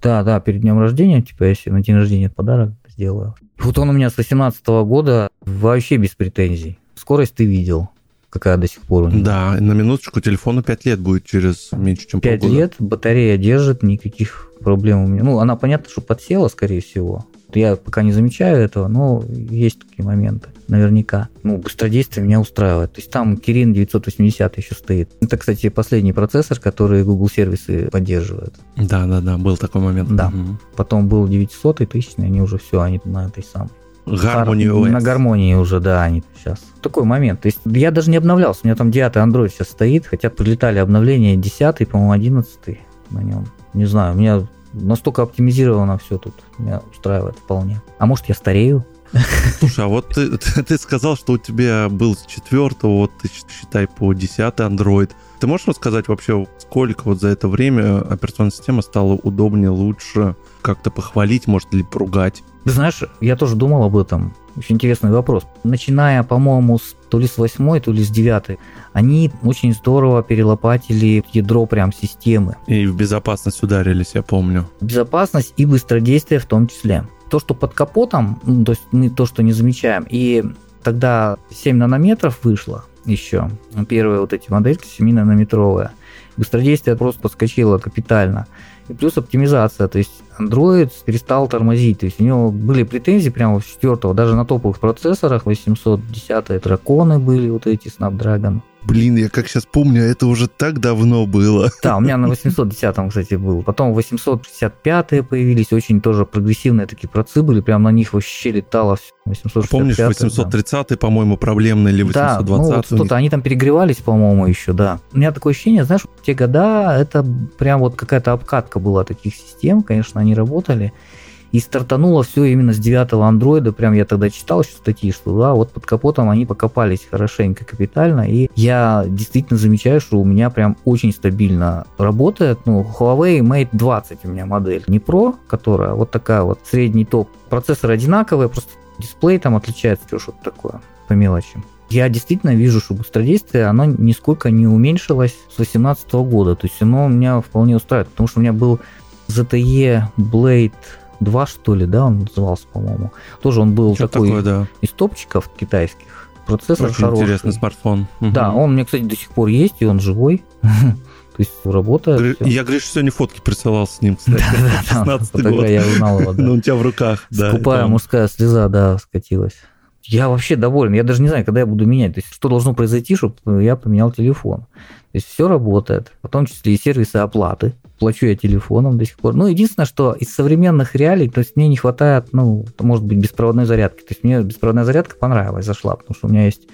Да, да, перед днем рождения, типа, если на день рождения подарок сделаю. Вот он у меня с 18 года вообще без претензий. Скорость ты видел какая до сих пор у него. Да, на минуточку телефону 5 лет будет через меньше, чем 5 полгода. лет, батарея держит, никаких проблем у меня. Ну, она, понятно, что подсела, скорее всего. Я пока не замечаю этого, но есть такие моменты, наверняка. Ну, быстродействие меня устраивает. То есть там Kirin 980 еще стоит. Это, кстати, последний процессор, который Google сервисы поддерживают. Да, да, да, был такой момент. Да. Угу. Потом был 900 и 1000, они уже все, они на этой самой. Гармонии OS. На гармонии уже, да, они сейчас. Такой момент. То есть я даже не обновлялся. У меня там 9 Android сейчас стоит, хотя прилетали обновления 10, по-моему, 11 на нем. Не знаю, у меня настолько оптимизировано все тут. Меня устраивает вполне. А может, я старею? Слушай, а вот ты, ты сказал, что у тебя был с четвертого, вот ты считай по 10 Android. Ты можешь рассказать вообще, сколько вот за это время операционная система стала удобнее, лучше, как-то похвалить, может ли поругать? Ты знаешь, я тоже думал об этом. Очень интересный вопрос. Начиная, по-моему, с, то ли с восьмой, то ли с девятой, они очень здорово перелопатили ядро прям системы. И в безопасность ударились, я помню. Безопасность и быстродействие в том числе. То, что под капотом, ну, то есть мы то, что не замечаем, и тогда 7 нанометров вышло еще, первые вот эти модельки 7-нанометровые, быстродействие просто подскочило капитально. И плюс оптимизация, то есть Android перестал тормозить, то есть у него были претензии прямо с четвертого, даже на топовых процессорах 810 драконы были, вот эти Snapdragon, Блин, я как сейчас помню, это уже так давно было. Да, у меня на 810-м, кстати, был. Потом 865-е появились, очень тоже прогрессивные такие процессы были, прям на них вообще летало все. 865 Помнишь, 830 да. по-моему, проблемный или 820 Да, ну, что-то они там перегревались, по-моему, еще, да. У меня такое ощущение, знаешь, в те года это прям вот какая-то обкатка была таких систем, конечно, они работали. И стартануло все именно с девятого андроида. Прям я тогда читал еще статьи, что да, вот под капотом они покопались хорошенько, капитально. И я действительно замечаю, что у меня прям очень стабильно работает. Ну, Huawei Mate 20 у меня модель. Не Pro, которая вот такая вот средний топ. Процессор одинаковый, просто дисплей там отличается, что-то такое по мелочи. Я действительно вижу, что быстродействие, оно нисколько не уменьшилось с 2018 года. То есть оно меня вполне устраивает, потому что у меня был ZTE Blade 2, что ли, да, он назывался, по-моему. Тоже он был Что такой такое, да. из топчиков китайских. Процессор Очень хороший. интересный смартфон. Да, он мне, кстати, до сих пор есть, и он живой. То есть работает. Я, Гриш, сегодня фотки присылал с ним, кстати. 16 год. я узнал его, да. Ну, у тебя в руках, да. Скупая мужская слеза, да, скатилась. Я вообще доволен. Я даже не знаю, когда я буду менять. То есть, что должно произойти, чтобы я поменял телефон. То есть, все работает. В том числе и сервисы оплаты плачу я телефоном до сих пор. Ну, единственное, что из современных реалий, то есть мне не хватает, ну, может быть, беспроводной зарядки. То есть мне беспроводная зарядка понравилась, зашла, потому что у меня есть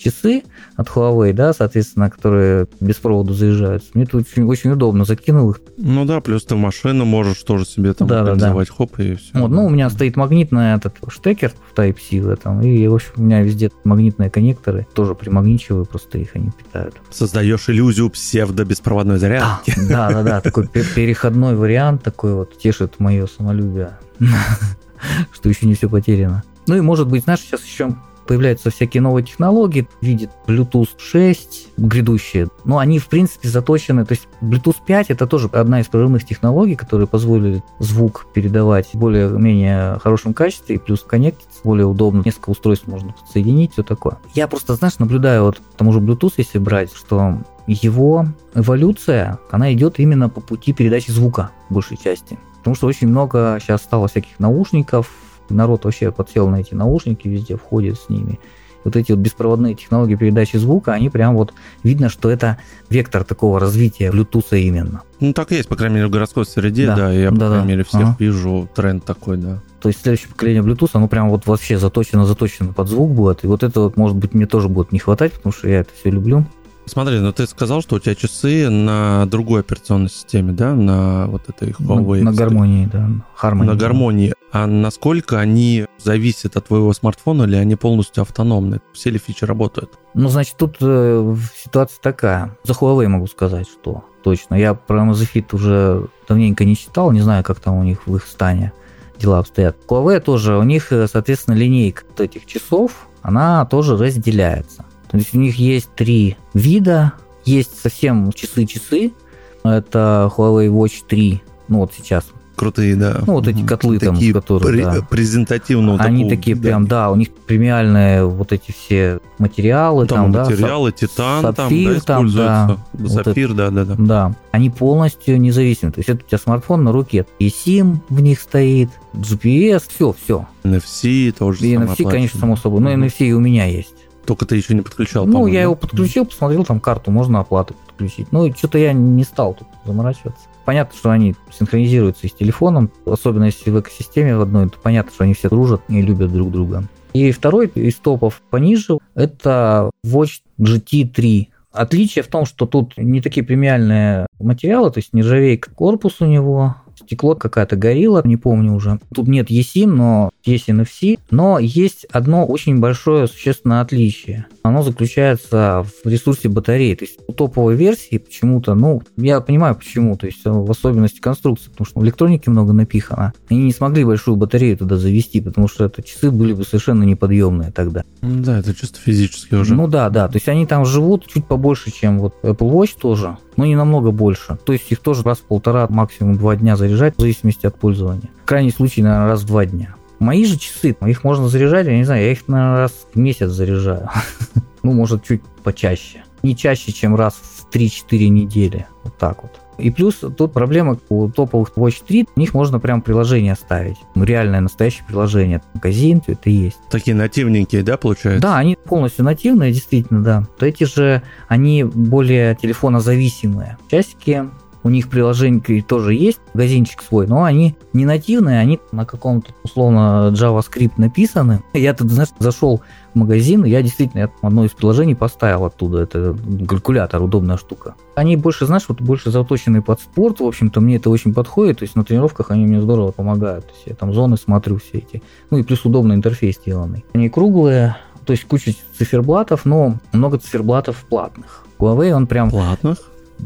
часы от Huawei, да, соответственно, которые без провода заезжают. Мне тут очень, очень удобно, закинул их. Ну да, плюс ты в машину можешь тоже себе там да, организовать, да, да. хоп, и все. Вот, ну, у меня стоит магнитный этот штекер в Type-C в этом, и, в общем, у меня везде магнитные коннекторы, тоже примагничиваю, просто их они питают. Создаешь иллюзию псевдо-беспроводной зарядки. Да, да, да, такой переходной вариант такой вот тешит мое самолюбие, что еще не все потеряно. Ну и может быть, знаешь, сейчас еще появляются всякие новые технологии, видит Bluetooth 6 грядущие, но они в принципе заточены, то есть Bluetooth 5 это тоже одна из прорывных технологий, которые позволили звук передавать в более-менее хорошем качестве, плюс коннектиться более удобно, несколько устройств можно подсоединить, все такое. Я просто, знаешь, наблюдаю вот тому же Bluetooth, если брать, что его эволюция, она идет именно по пути передачи звука в большей части. Потому что очень много сейчас стало всяких наушников, народ вообще подсел на эти наушники, везде входит с ними. Вот эти вот беспроводные технологии передачи звука, они прям вот видно, что это вектор такого развития Bluetooth именно. Ну, так и есть, по крайней мере, в городской среде, да, да я, по да, крайней да. мере, всех ага. вижу тренд такой, да. То есть следующее поколение Bluetooth, оно прям вот вообще заточено-заточено под звук будет, и вот это вот, может быть, мне тоже будет не хватать, потому что я это все люблю. Смотри, ну ты сказал, что у тебя часы на другой операционной системе, да, на вот этой Huawei. На, на гармонии, да. Harmony. На гармонии. А насколько они зависят от твоего смартфона или они полностью автономны? Все ли фичи работают? Ну, значит, тут э, ситуация такая. За Huawei могу сказать, что точно. Я про Amazfit уже давненько не читал, не знаю, как там у них в их стане дела обстоят. Huawei тоже, у них, э, соответственно, линейка этих часов, она тоже разделяется. То есть у них есть три вида. Есть совсем часы-часы. Это Huawei Watch 3. Ну вот сейчас крутые, да. Ну, вот эти котлы такие там, которые, при, да. презентативного Они такого, такие да. прям, да, у них премиальные вот эти все материалы там, там материалы, да, титан сапфир, там, да, используется. Да, Сапфир, вот да, да, да. Да, они полностью независимы. То есть это у тебя смартфон на руке. И SIM в них стоит, GPS, все, все. NFC тоже. И NFC, конечно, само собой. Но NFC и у меня есть. Только ты еще не подключал, Ну, я да? его подключил, посмотрел, там карту можно оплаты подключить. Ну, что-то я не стал тут заморачиваться. Понятно, что они синхронизируются и с телефоном, особенно если в экосистеме в одной, то понятно, что они все дружат и любят друг друга. И второй из топов пониже – это Watch GT3. Отличие в том, что тут не такие премиальные материалы, то есть нержавейка корпус у него, стекло какая-то горилла, не помню уже. Тут нет eSIM, но есть NFC. Но есть одно очень большое существенное отличие. Оно заключается в ресурсе батареи. То есть у топовой версии почему-то, ну, я понимаю почему, то есть в особенности конструкции, потому что в электронике много напихано. Они не смогли большую батарею туда завести, потому что это часы были бы совершенно неподъемные тогда. Да, это чисто физически уже. Ну да, да. То есть они там живут чуть побольше, чем вот Apple Watch тоже, но не намного больше. То есть их тоже раз в полтора, максимум два дня заряжать, в зависимости от пользования. В крайнем случае, наверное, раз в два дня. Мои же часы, их можно заряжать, я не знаю, я их, наверное, раз в месяц заряжаю. Ну, может, чуть почаще. Не чаще, чем раз в 3-4 недели. Вот так вот. И плюс тут проблема у топовых Watch 3, у них можно прям приложение ставить. Реальное настоящее приложение. Магазин, все это есть. Такие нативненькие, да, получается? Да, они полностью нативные, действительно, да. То эти же, они более телефонозависимые. Часики у них приложение тоже есть, магазинчик свой, но они не нативные, они на каком-то условно JavaScript написаны. Я тут, знаешь, зашел в магазин, я действительно я одно из приложений поставил оттуда, это калькулятор, удобная штука. Они больше, знаешь, вот больше заточены под спорт, в общем-то, мне это очень подходит, то есть на тренировках они мне здорово помогают, то есть я там зоны смотрю все эти, ну и плюс удобный интерфейс сделанный. Они круглые, то есть куча циферблатов, но много циферблатов платных. Huawei он прям... Платных?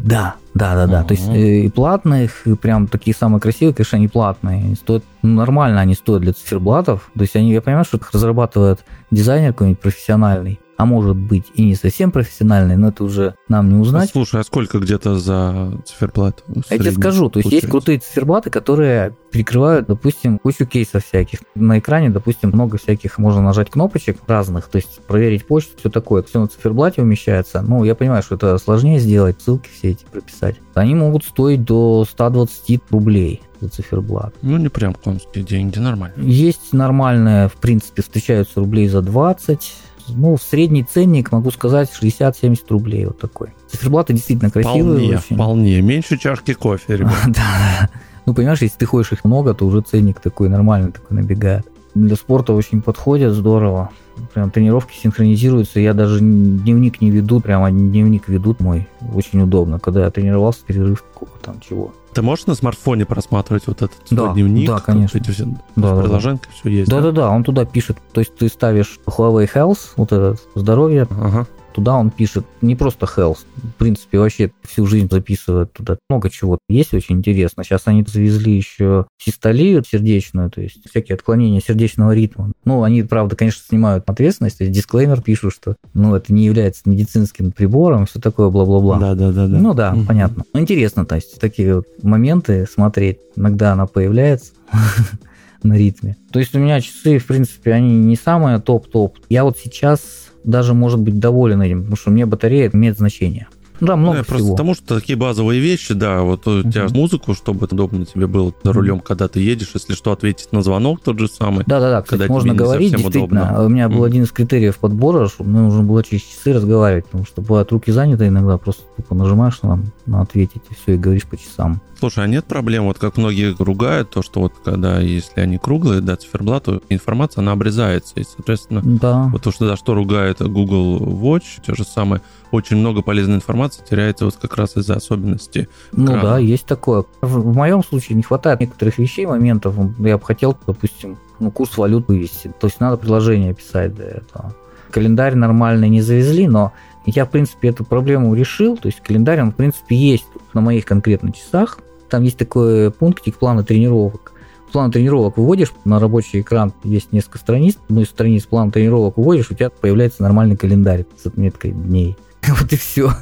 Да, да, да, да. То есть э, и платных, и прям такие самые красивые, конечно, они платные. Они стоят, ну, нормально они стоят для циферблатов. То есть они, я понимаю, что их разрабатывает дизайнер какой-нибудь профессиональный а может быть и не совсем профессиональный, но это уже нам не узнать. Слушай, а сколько где-то за циферблат? Я тебе скажу, то есть получается? есть крутые циферблаты, которые перекрывают, допустим, кучу кейсов всяких. На экране, допустим, много всяких, можно нажать кнопочек разных, то есть проверить почту, все такое. Все на циферблате умещается. Ну, я понимаю, что это сложнее сделать, ссылки все эти прописать. Они могут стоить до 120 рублей за циферблат. Ну, не прям конские деньги, нормально. Есть нормальные, в принципе, встречаются рублей за 20, ну, средний ценник, могу сказать, 60-70 рублей вот такой. Циферблаты действительно красивые. Вполне, очень. вполне. Меньше чашки кофе, ребят. Да. Ну, понимаешь, если ты ходишь их много, то уже ценник такой нормальный такой набегает. Для спорта очень подходят, здорово. Прям тренировки синхронизируются. Я даже дневник не веду, прямо дневник ведут мой. Очень удобно. Когда я тренировался, перерыв, там чего. Ты можешь на смартфоне просматривать вот этот да, дневник? Да, конечно. Эти все да, приложения, да. все есть. Да, да, да, он туда пишет. То есть ты ставишь Huawei Health, вот этот здоровье, ага туда он пишет не просто health, в принципе, вообще всю жизнь записывает туда много чего. Есть очень интересно. Сейчас они завезли еще систолию сердечную, то есть всякие отклонения сердечного ритма. Ну, они, правда, конечно, снимают ответственность, то есть дисклеймер пишут, что ну, это не является медицинским прибором, все такое, бла-бла-бла. Да, да, да, да. Ну да, угу. понятно. Ну, интересно, то есть такие вот моменты смотреть. Иногда она появляется на ритме. То есть у меня часы, в принципе, они не самые топ-топ. Я вот сейчас даже может быть доволен этим, потому что мне батарея имеет значение. Ну да, много да, всего. Просто потому что такие базовые вещи, да, вот у тебя uh-huh. музыку, чтобы удобно тебе было за рулем, когда ты едешь, если что, ответить на звонок тот же самый. Да-да-да, когда можно говорить, действительно. Удобно. У меня был один из критериев подбора, что мне нужно было через часы разговаривать, потому что бывают руки заняты иногда, просто тупо нажимаешь на, на ответить, и все, и говоришь по часам. Слушай, а нет проблем, вот как многие ругают, то, что вот когда, если они круглые, да, циферблат, информация, она обрезается, и, соответственно, да. вот то, что, да, что ругает Google Watch, те же самые, очень много полезной информации теряется вот как раз из-за особенностей. Ну да, есть такое. В моем случае не хватает некоторых вещей, моментов. Я бы хотел, допустим, ну, курс валют вывести. То есть надо приложение писать для этого. Календарь нормальный не завезли, но я, в принципе, эту проблему решил. То есть календарь, он, в принципе, есть на моих конкретно часах. Там есть такой пунктик плана тренировок. План тренировок выводишь на рабочий экран, есть несколько страниц, одну из страниц плана тренировок выводишь, у тебя появляется нормальный календарь с отметкой дней. Вот и все.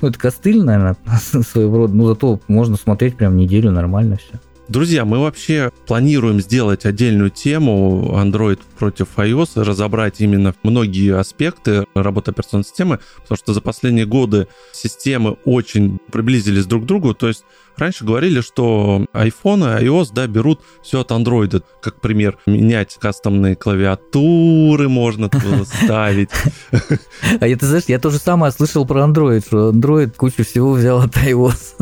Это костыль, наверное, своего рода. Ну, зато можно смотреть прям неделю нормально все. Друзья, мы вообще планируем сделать отдельную тему Android против iOS, разобрать именно многие аспекты работы операционной системы, потому что за последние годы системы очень приблизились друг к другу. То есть раньше говорили, что iPhone и iOS да, берут все от Android. Как пример, менять кастомные клавиатуры можно ставить. А я, ты знаешь, я то же самое слышал про Android, что Android кучу всего взял от iOS.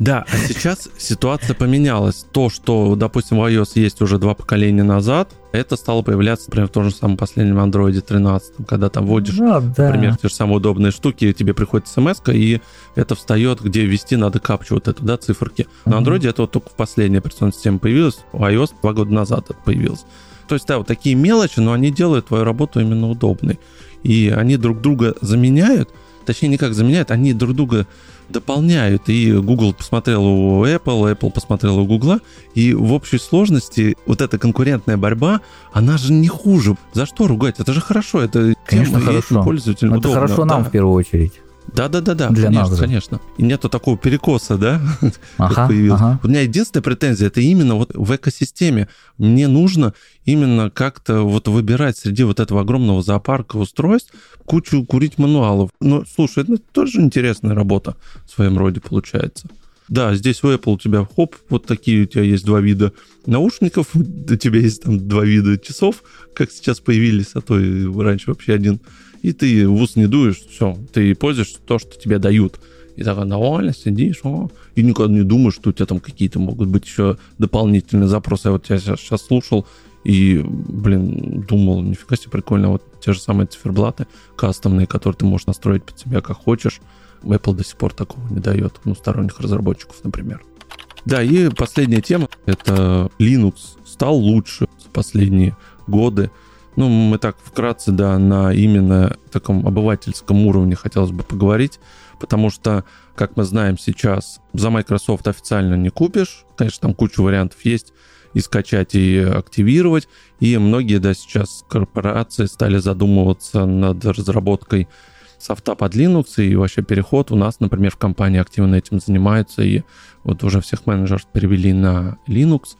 Да, а сейчас ситуация поменялась. То, что, допустим, в iOS есть уже два поколения назад, это стало появляться, например, в том же самом последнем Android 13, когда там вводишь, ну, да. например, те же самые удобные штуки, тебе приходит смс и это встает, где ввести надо капчу вот эту, да, циферки. На Android это вот только в последней операционной системе появилось, в iOS два года назад это появилось. То есть, да, вот такие мелочи, но они делают твою работу именно удобной. И они друг друга заменяют, точнее, не как заменяют, они друг друга дополняют. И Google посмотрел у Apple, Apple посмотрел у Google, и в общей сложности вот эта конкурентная борьба, она же не хуже. За что ругать? Это же хорошо, это Конечно, хорошо. пользователю Это удобно. хорошо нам да. в первую очередь. Да, да, да, да. Для конечно, нас же. конечно. И нету такого перекоса, да, ага, появился. Ага. У меня единственная претензия это именно вот в экосистеме. Мне нужно именно как-то вот выбирать среди вот этого огромного зоопарка устройств кучу курить мануалов. Но слушай, это тоже интересная работа в своем роде получается. Да, здесь у Apple у тебя хоп, вот такие у тебя есть два вида наушников, у тебя есть там два вида часов, как сейчас появились, а то и раньше вообще один и ты в ус не дуешь, все, ты пользуешься то, что тебе дают. И так довольно сидишь, о, и никогда не думаешь, что у тебя там какие-то могут быть еще дополнительные запросы. Я вот тебя сейчас, сейчас слушал и, блин, думал, нифига себе прикольно, вот те же самые циферблаты кастомные, которые ты можешь настроить под себя как хочешь. Apple до сих пор такого не дает, ну, сторонних разработчиков, например. Да, и последняя тема, это Linux стал лучше в последние годы. Ну, мы так вкратце, да, на именно таком обывательском уровне хотелось бы поговорить, потому что, как мы знаем сейчас, за Microsoft официально не купишь. Конечно, там куча вариантов есть и скачать, и активировать. И многие, да, сейчас корпорации стали задумываться над разработкой софта под Linux, и вообще переход у нас, например, в компании активно этим занимаются, и вот уже всех менеджеров перевели на Linux,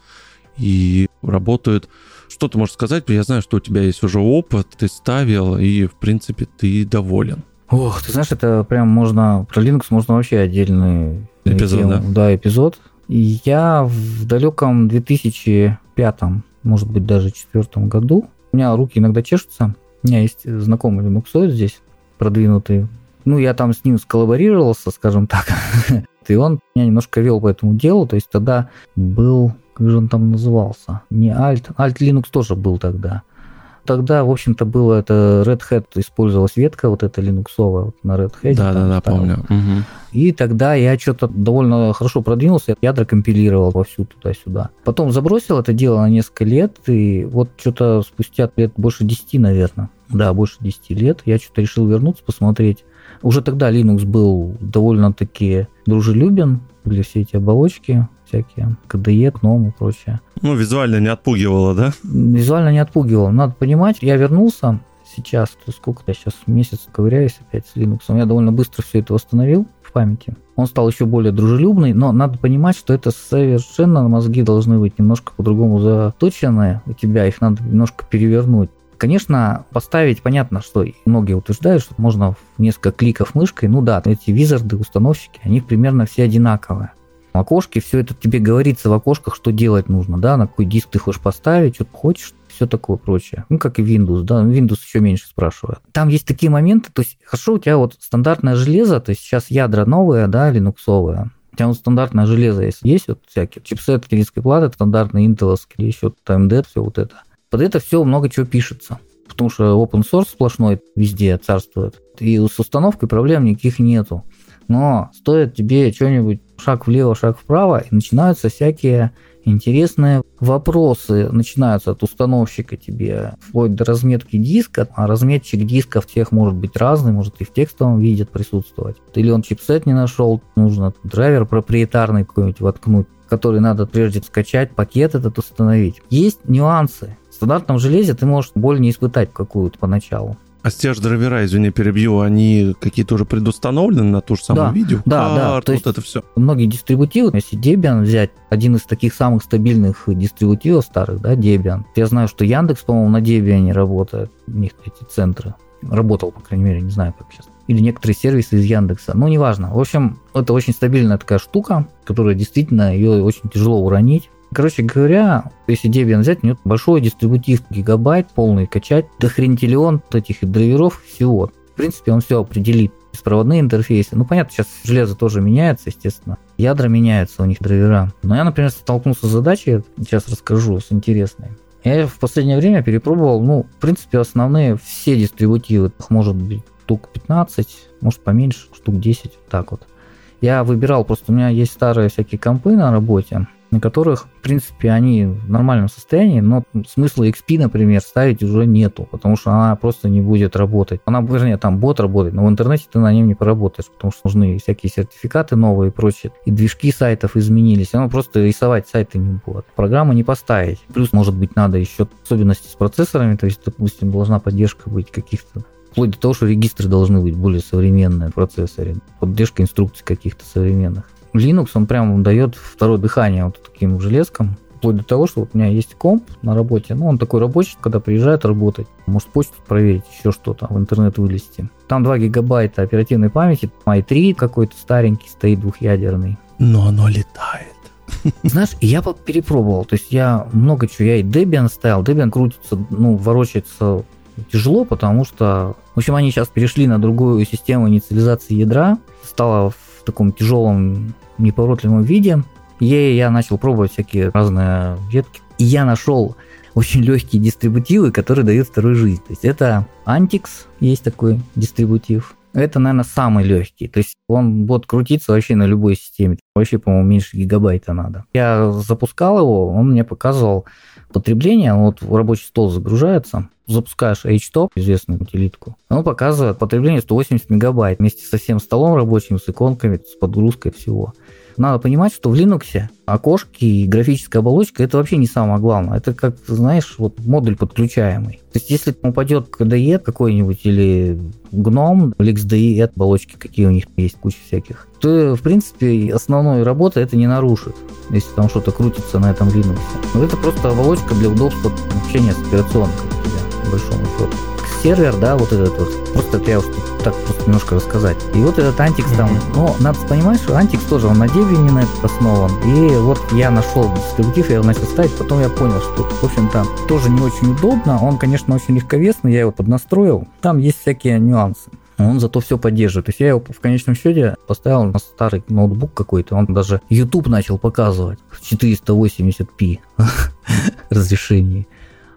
и работают что ты можешь сказать? Я знаю, что у тебя есть уже опыт, ты ставил, и, в принципе, ты доволен. Ох, ты знаешь, это прям можно... Про Linux можно вообще отдельный... Эпизод, тему, да? Да, эпизод. И я в далеком 2005, может быть, даже 2004 году, у меня руки иногда чешутся. У меня есть знакомый линуксоид здесь, продвинутый. Ну, я там с ним сколлаборировался, скажем так. И он меня немножко вел по этому делу. То есть тогда был как же он там назывался? Не Alt, Alt Linux тоже был тогда. Тогда, в общем-то, было это Red Hat, использовалась ветка вот эта линуксовая вот на Red Hat. Да, да, да, помню. Угу. И тогда я что-то довольно хорошо продвинулся, ядра компилировал вовсю туда-сюда. Потом забросил это дело на несколько лет, и вот что-то спустя лет больше 10, наверное, да, больше 10 лет, я что-то решил вернуться, посмотреть. Уже тогда Linux был довольно-таки дружелюбен, были все эти оболочки, всякие, KDE, GNOME и прочее. Ну, визуально не отпугивало, да? Визуально не отпугивало. Надо понимать, я вернулся сейчас, то сколько я сейчас месяц ковыряюсь опять с Linux, я довольно быстро все это восстановил в памяти. Он стал еще более дружелюбный, но надо понимать, что это совершенно мозги должны быть немножко по-другому заточены у тебя, их надо немножко перевернуть. Конечно, поставить, понятно, что многие утверждают, что можно в несколько кликов мышкой, ну да, эти визарды, установщики, они примерно все одинаковые окошке, все это тебе говорится в окошках, что делать нужно, да, на какой диск ты хочешь поставить, что хочешь, все такое прочее. Ну, как и Windows, да, Windows еще меньше спрашивает. Там есть такие моменты, то есть, хорошо, у тебя вот стандартное железо, то есть сейчас ядра новые, да, линуксовые, у тебя вот стандартное железо есть, есть вот всякие чипсеты, дисковые платы, стандартные интеловские, еще AMD, все вот это. Под это все много чего пишется потому что open source сплошной везде царствует. И с установкой проблем никаких нету. Но стоит тебе что-нибудь шаг влево, шаг вправо, и начинаются всякие интересные вопросы. Начинаются от установщика тебе, вплоть до разметки диска. А разметчик дисков тех может быть разный, может и в текстовом виде присутствовать. Или он чипсет не нашел, нужно драйвер проприетарный какой-нибудь воткнуть который надо прежде скачать, пакет этот установить. Есть нюансы. Стандартном железе ты можешь боль не испытать какую-то поначалу. А те же драйвера, извини, перебью, они какие-то уже предустановлены на ту же самую да, видео? Да, да. То есть вот это все. Многие дистрибутивы, если Debian взять, один из таких самых стабильных дистрибутивов старых, да, Debian. Я знаю, что Яндекс, по-моему, на Debian работает, у них эти центры. Работал, по крайней мере, не знаю, как сейчас. Или некоторые сервисы из Яндекса. Ну, неважно. В общем, это очень стабильная такая штука, которая действительно ее очень тяжело уронить. Короче говоря, если Debian взять, у него большой дистрибутив гигабайт, полный качать, дохрентиллион этих драйверов всего. В принципе, он все определит. беспроводные интерфейсы. Ну, понятно, сейчас железо тоже меняется, естественно. Ядра меняются, у них драйвера. Но я, например, столкнулся с задачей, сейчас расскажу, с интересной. Я в последнее время перепробовал, ну, в принципе, основные все дистрибутивы. Их может быть штук 15, может поменьше, штук 10, так вот. Я выбирал, просто у меня есть старые всякие компы на работе, на которых, в принципе, они в нормальном состоянии, но смысла XP, например, ставить уже нету, потому что она просто не будет работать. Она, вернее, там бот работает, но в интернете ты на нем не поработаешь, потому что нужны всякие сертификаты новые и прочее. И движки сайтов изменились, оно просто рисовать сайты не будет. Программу не поставить. Плюс, может быть, надо еще особенности с процессорами, то есть, допустим, должна поддержка быть каких-то Вплоть до того, что регистры должны быть более современные в процессоре, поддержка инструкций каких-то современных. Linux, он прям дает второе дыхание вот таким железкам, вплоть до того, что вот у меня есть комп на работе, ну, он такой рабочий, когда приезжает работать, может почту проверить, еще что-то, в интернет вылезти. Там 2 гигабайта оперативной памяти, i3 какой-то старенький стоит двухъядерный. Но оно летает. Знаешь, я перепробовал, то есть я много чего, я и Debian ставил, Debian крутится, ну, ворочается тяжело, потому что, в общем, они сейчас перешли на другую систему инициализации ядра, стало в таком тяжелом неповоротливом виде. И я начал пробовать всякие разные ветки. И я нашел очень легкие дистрибутивы, которые дают вторую жизнь. То есть это Antix, есть такой дистрибутив. Это, наверное, самый легкий. То есть он будет крутиться вообще на любой системе. Вообще, по-моему, меньше гигабайта надо. Я запускал его, он мне показывал потребление. Вот рабочий стол загружается, запускаешь HTOP, известную утилитку, он показывает потребление 180 мегабайт вместе со всем столом рабочим, с иконками, с подгрузкой всего. Надо понимать, что в Linux окошки и графическая оболочка это вообще не самое главное. Это как, знаешь, вот модуль подключаемый. То есть, если упадет KDE какой-нибудь или GNOME, или XDE, оболочки, какие у них есть, куча всяких, то, в принципе, основной работы это не нарушит, если там что-то крутится на этом Linux. Но это просто оболочка для удобства общения с операционкой по большому счету сервер, да, вот этот вот. Просто это я уж так просто немножко рассказать. И вот этот Antix там, ну, надо понимать, что Antix тоже, он на Debian основан. И вот я нашел дистрибутив, я его начал ставить, потом я понял, что, в общем-то, тоже не очень удобно. Он, конечно, очень легковесный, я его поднастроил. Там есть всякие нюансы он зато все поддерживает. То есть я его в конечном счете поставил на старый ноутбук какой-то, он даже YouTube начал показывать в 480p разрешении.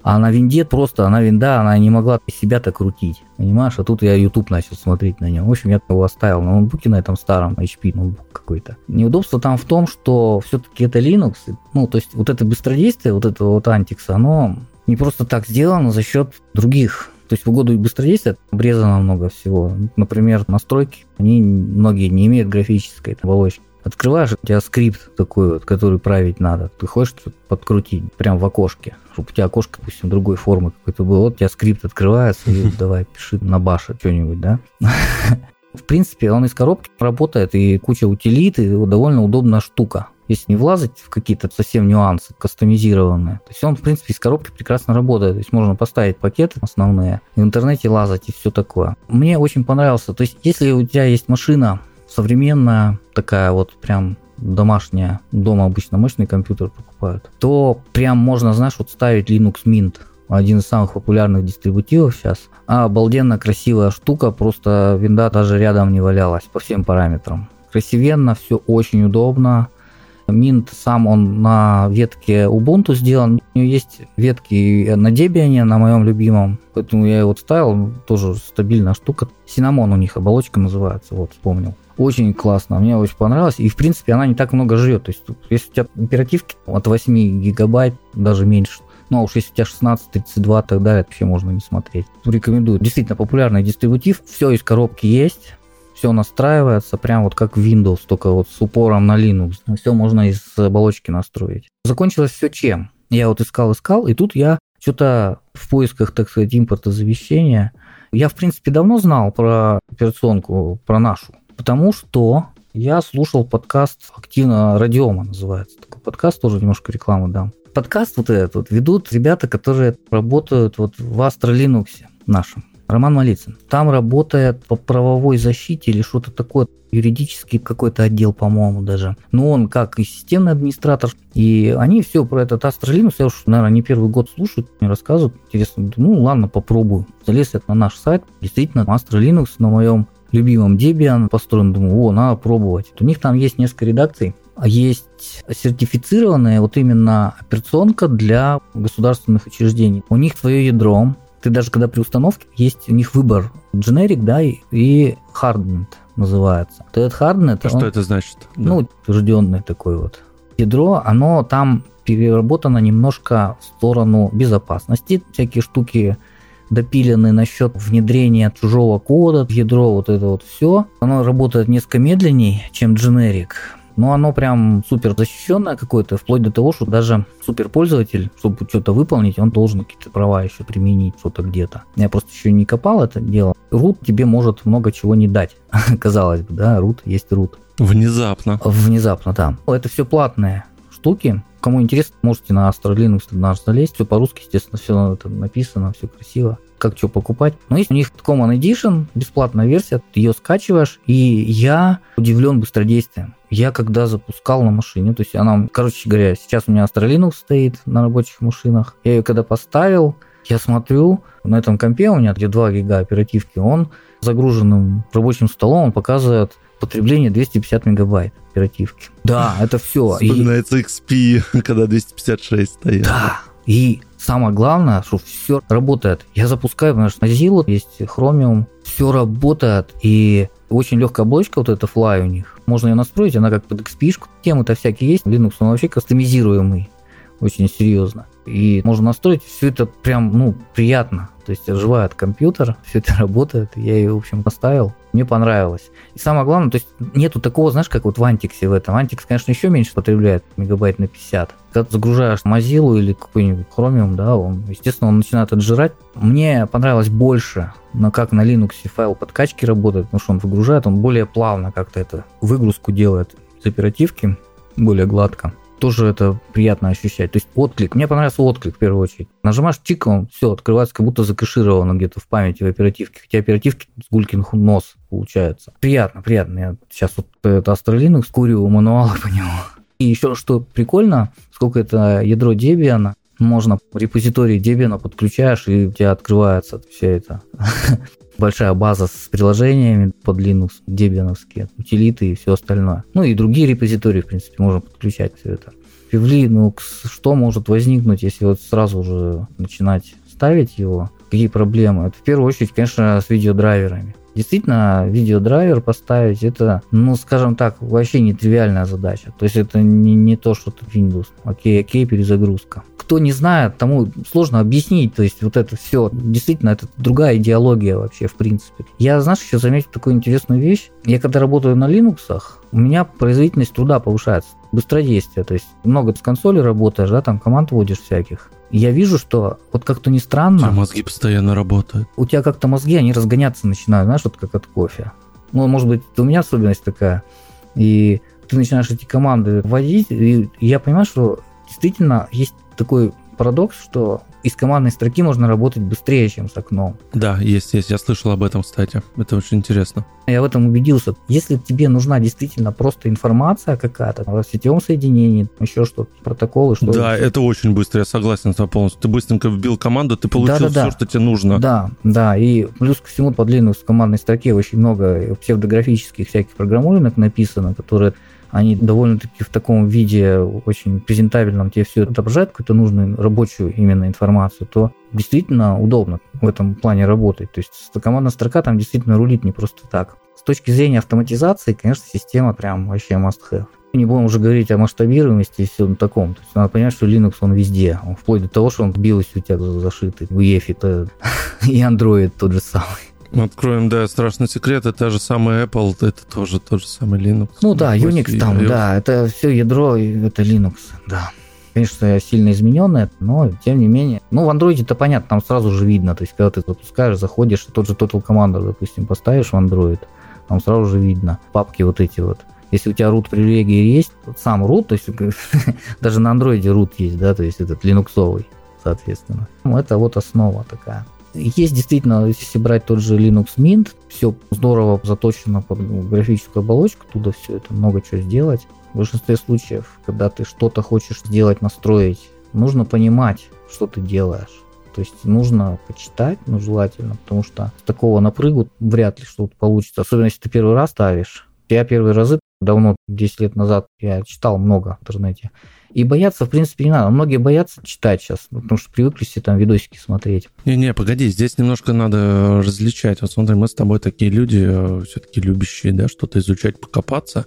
А на винде просто, она винда, она не могла себя так крутить. Понимаешь? А тут я YouTube начал смотреть на нем. В общем, я его оставил на ноутбуке на этом старом HP ноутбук какой-то. Неудобство там в том, что все-таки это Linux. Ну, то есть вот это быстродействие, вот этого вот Antix, оно не просто так сделано за счет других то есть в угоду быстродействия обрезано много всего. Например, настройки, они многие не имеют графической оболочки. Открываешь, у тебя скрипт такой вот, который править надо. Ты хочешь подкрутить прямо в окошке, чтобы у тебя окошко, допустим, другой формы какой-то было. Вот у тебя скрипт открывается, и давай пиши на баше что-нибудь, да? В принципе, он из коробки работает, и куча утилит, и довольно удобная штука. Если не влазать в какие-то совсем нюансы кастомизированные. То есть он, в принципе, из коробки прекрасно работает. То есть можно поставить пакеты основные, в интернете лазать и все такое. Мне очень понравился. То есть если у тебя есть машина, современная, такая вот прям домашняя, дома обычно мощный компьютер покупают, то прям можно, знаешь, вот ставить Linux Mint, один из самых популярных дистрибутивов сейчас. А обалденно красивая штука, просто винда даже рядом не валялась по всем параметрам. Красивенно, все очень удобно. Mint сам он на ветке Ubuntu сделан. У него есть ветки на Debian, на моем любимом. Поэтому я его ставил. Тоже стабильная штука. Cinnamon у них оболочка называется. Вот, вспомнил. Очень классно, мне очень понравилось. И, в принципе, она не так много жрет. То есть, если у тебя оперативки от 8 гигабайт, даже меньше, ну, а уж если у тебя 16, 32 и так далее, вообще можно не смотреть. Рекомендую. Действительно популярный дистрибутив. Все из коробки есть. Все настраивается прям вот как Windows, только вот с упором на Linux. Все можно из оболочки настроить. Закончилось все чем? Я вот искал, искал, и тут я что-то в поисках, так сказать, импорта завещания. Я, в принципе, давно знал про операционку, про нашу. Потому что я слушал подкаст активно Радиома называется. Такой подкаст тоже немножко рекламы дам. Подкаст вот этот вот ведут ребята, которые работают вот в Astra нашем. Роман Малицын. Там работает по правовой защите или что-то такое, юридический какой-то отдел, по-моему, даже. Но он как и системный администратор. И они все про этот Astra я уж, наверное, не первый год слушают, мне рассказывают. Интересно, ну ладно, попробую. Залез я на наш сайт. Действительно, Astra на моем любимом Debian построен, думаю, о, надо пробовать. У них там есть несколько редакций, а есть сертифицированная вот именно операционка для государственных учреждений. У них свое ядро, ты даже когда при установке, есть у них выбор generic, да, и hardened называется. То этот hardened... А он, что это значит? Ну, да. утвержденный такой вот. Ядро, оно там переработано немножко в сторону безопасности. Всякие штуки допилены насчет внедрения чужого кода ядро, вот это вот все. Оно работает несколько медленнее, чем generic. Но оно прям супер защищенное какое-то, вплоть до того, что даже суперпользователь, чтобы что-то выполнить, он должен какие-то права еще применить, что-то где-то. Я просто еще не копал это дело. Root тебе может много чего не дать, казалось бы, да, root есть root. Внезапно. Внезапно, да. Это все платные штуки, Кому интересно, можете на Linux наш залезть. Все по-русски, естественно, все это написано, все красиво. Как что покупать. Но есть у них Common Edition, бесплатная версия, ты ее скачиваешь, и я удивлен быстродействием. Я когда запускал на машине, то есть она, короче говоря, сейчас у меня Linux стоит на рабочих машинах. Я ее когда поставил, я смотрю, на этом компе у меня, где 2 гига оперативки, он загруженным рабочим столом он показывает потребление 250 мегабайт оперативки. Да, это все. Вспоминается XP, когда 256 стоит. Да, и самое главное, что все работает. Я запускаю, потому что Mozilla есть Chromium, все работает, и очень легкая оболочка, вот эта Fly у них. Можно ее настроить, она как под XP, темы-то всякие есть. Linux, он вообще кастомизируемый, очень серьезно. И можно настроить, все это прям, ну, приятно. То есть оживает компьютер, все это работает. Я ее, в общем, поставил. Мне понравилось. И самое главное, то есть нету такого, знаешь, как вот в Антиксе в этом. Антикс, конечно, еще меньше потребляет, мегабайт на 50. Когда ты загружаешь Mozilla или какой-нибудь Chromium, да, он, естественно, он начинает отжирать. Мне понравилось больше, но как на Linux файл подкачки работает, потому что он выгружает, он более плавно как-то это выгрузку делает из оперативки, более гладко тоже это приятно ощущать. То есть отклик. Мне понравился отклик в первую очередь. Нажимаешь чик, он все открывается, как будто закэшировано где-то в памяти в оперативке. Хотя оперативки с гулькин нос получается. Приятно, приятно. Я сейчас вот это Linux курю мануалы по нему. И еще что прикольно, сколько это ядро Debian, можно репозиторий Debian подключаешь, и у тебя открывается вся эта большая база с приложениями под Linux, дебиановские, утилиты и все остальное. Ну и другие репозитории, в принципе, можно подключать все это. В Linux что может возникнуть, если вот сразу же начинать ставить его? Какие проблемы? Это в первую очередь, конечно, с видеодрайверами. Действительно, видеодрайвер поставить, это, ну, скажем так, вообще нетривиальная задача. То есть это не, не то, что тут Windows. Окей, окей, перезагрузка. Кто не знает, тому сложно объяснить. То есть вот это все, действительно, это другая идеология вообще, в принципе. Я, знаешь, еще заметил такую интересную вещь. Я когда работаю на Linux, у меня производительность труда повышается, быстродействие. То есть много с консоли работаешь, да, там команд вводишь всяких я вижу, что вот как-то не странно... У тебя мозги постоянно работают. У тебя как-то мозги, они разгоняться начинают, знаешь, вот как от кофе. Ну, может быть, у меня особенность такая. И ты начинаешь эти команды вводить, и я понимаю, что действительно есть такой парадокс, что из командной строки можно работать быстрее, чем с окном. Да, есть, есть. Я слышал об этом, кстати. Это очень интересно. Я в этом убедился. Если тебе нужна действительно просто информация какая-то о сетевом соединении, еще что-то, протоколы, что Да, это очень быстро, я согласен с тобой полностью. Ты быстренько вбил команду, ты получил да, да, все, да. что тебе нужно. Да, да. И плюс ко всему Linux в командной строке очень много псевдографических всяких программулинок написано, которые они довольно-таки в таком виде очень презентабельном тебе все отображают какую-то нужную рабочую именно информацию, то действительно удобно в этом плане работать. То есть командная строка там действительно рулит не просто так. С точки зрения автоматизации, конечно, система прям вообще must have. Не будем уже говорить о масштабируемости и всем таком. То есть надо понимать, что Linux он везде. Он вплоть до того, что он в BIOS у тебя зашитый, в EFI и Android тот же самый. Откроем, да, страшный секрет, это та же самая Apple, это тоже тот же самый Linux. Ну да, Unix там, iOS. да, это все ядро, это Linux, да. Конечно, сильно измененное, но тем не менее. Ну, в Android это понятно, там сразу же видно. То есть, когда ты запускаешь, заходишь, тот же Total Commander, допустим, поставишь в Android, там сразу же видно папки вот эти вот. Если у тебя root привилегии есть, сам root, то есть даже на Android root есть, да, то есть этот линуксовый, соответственно. Ну, это вот основа такая. Есть действительно, если брать тот же Linux Mint, все здорово заточено под графическую оболочку, туда все это много чего сделать. В большинстве случаев, когда ты что-то хочешь сделать, настроить, нужно понимать, что ты делаешь. То есть нужно почитать, ну, желательно, потому что с такого напрыгу вряд ли что-то получится. Особенно, если ты первый раз ставишь. Я первые разы, давно, 10 лет назад, я читал много в интернете. И бояться, в принципе, не надо. Многие боятся читать сейчас, потому что привыкли все там видосики смотреть. Не-не, погоди, здесь немножко надо различать. Вот смотри, мы с тобой такие люди, э, все-таки любящие, да, что-то изучать, покопаться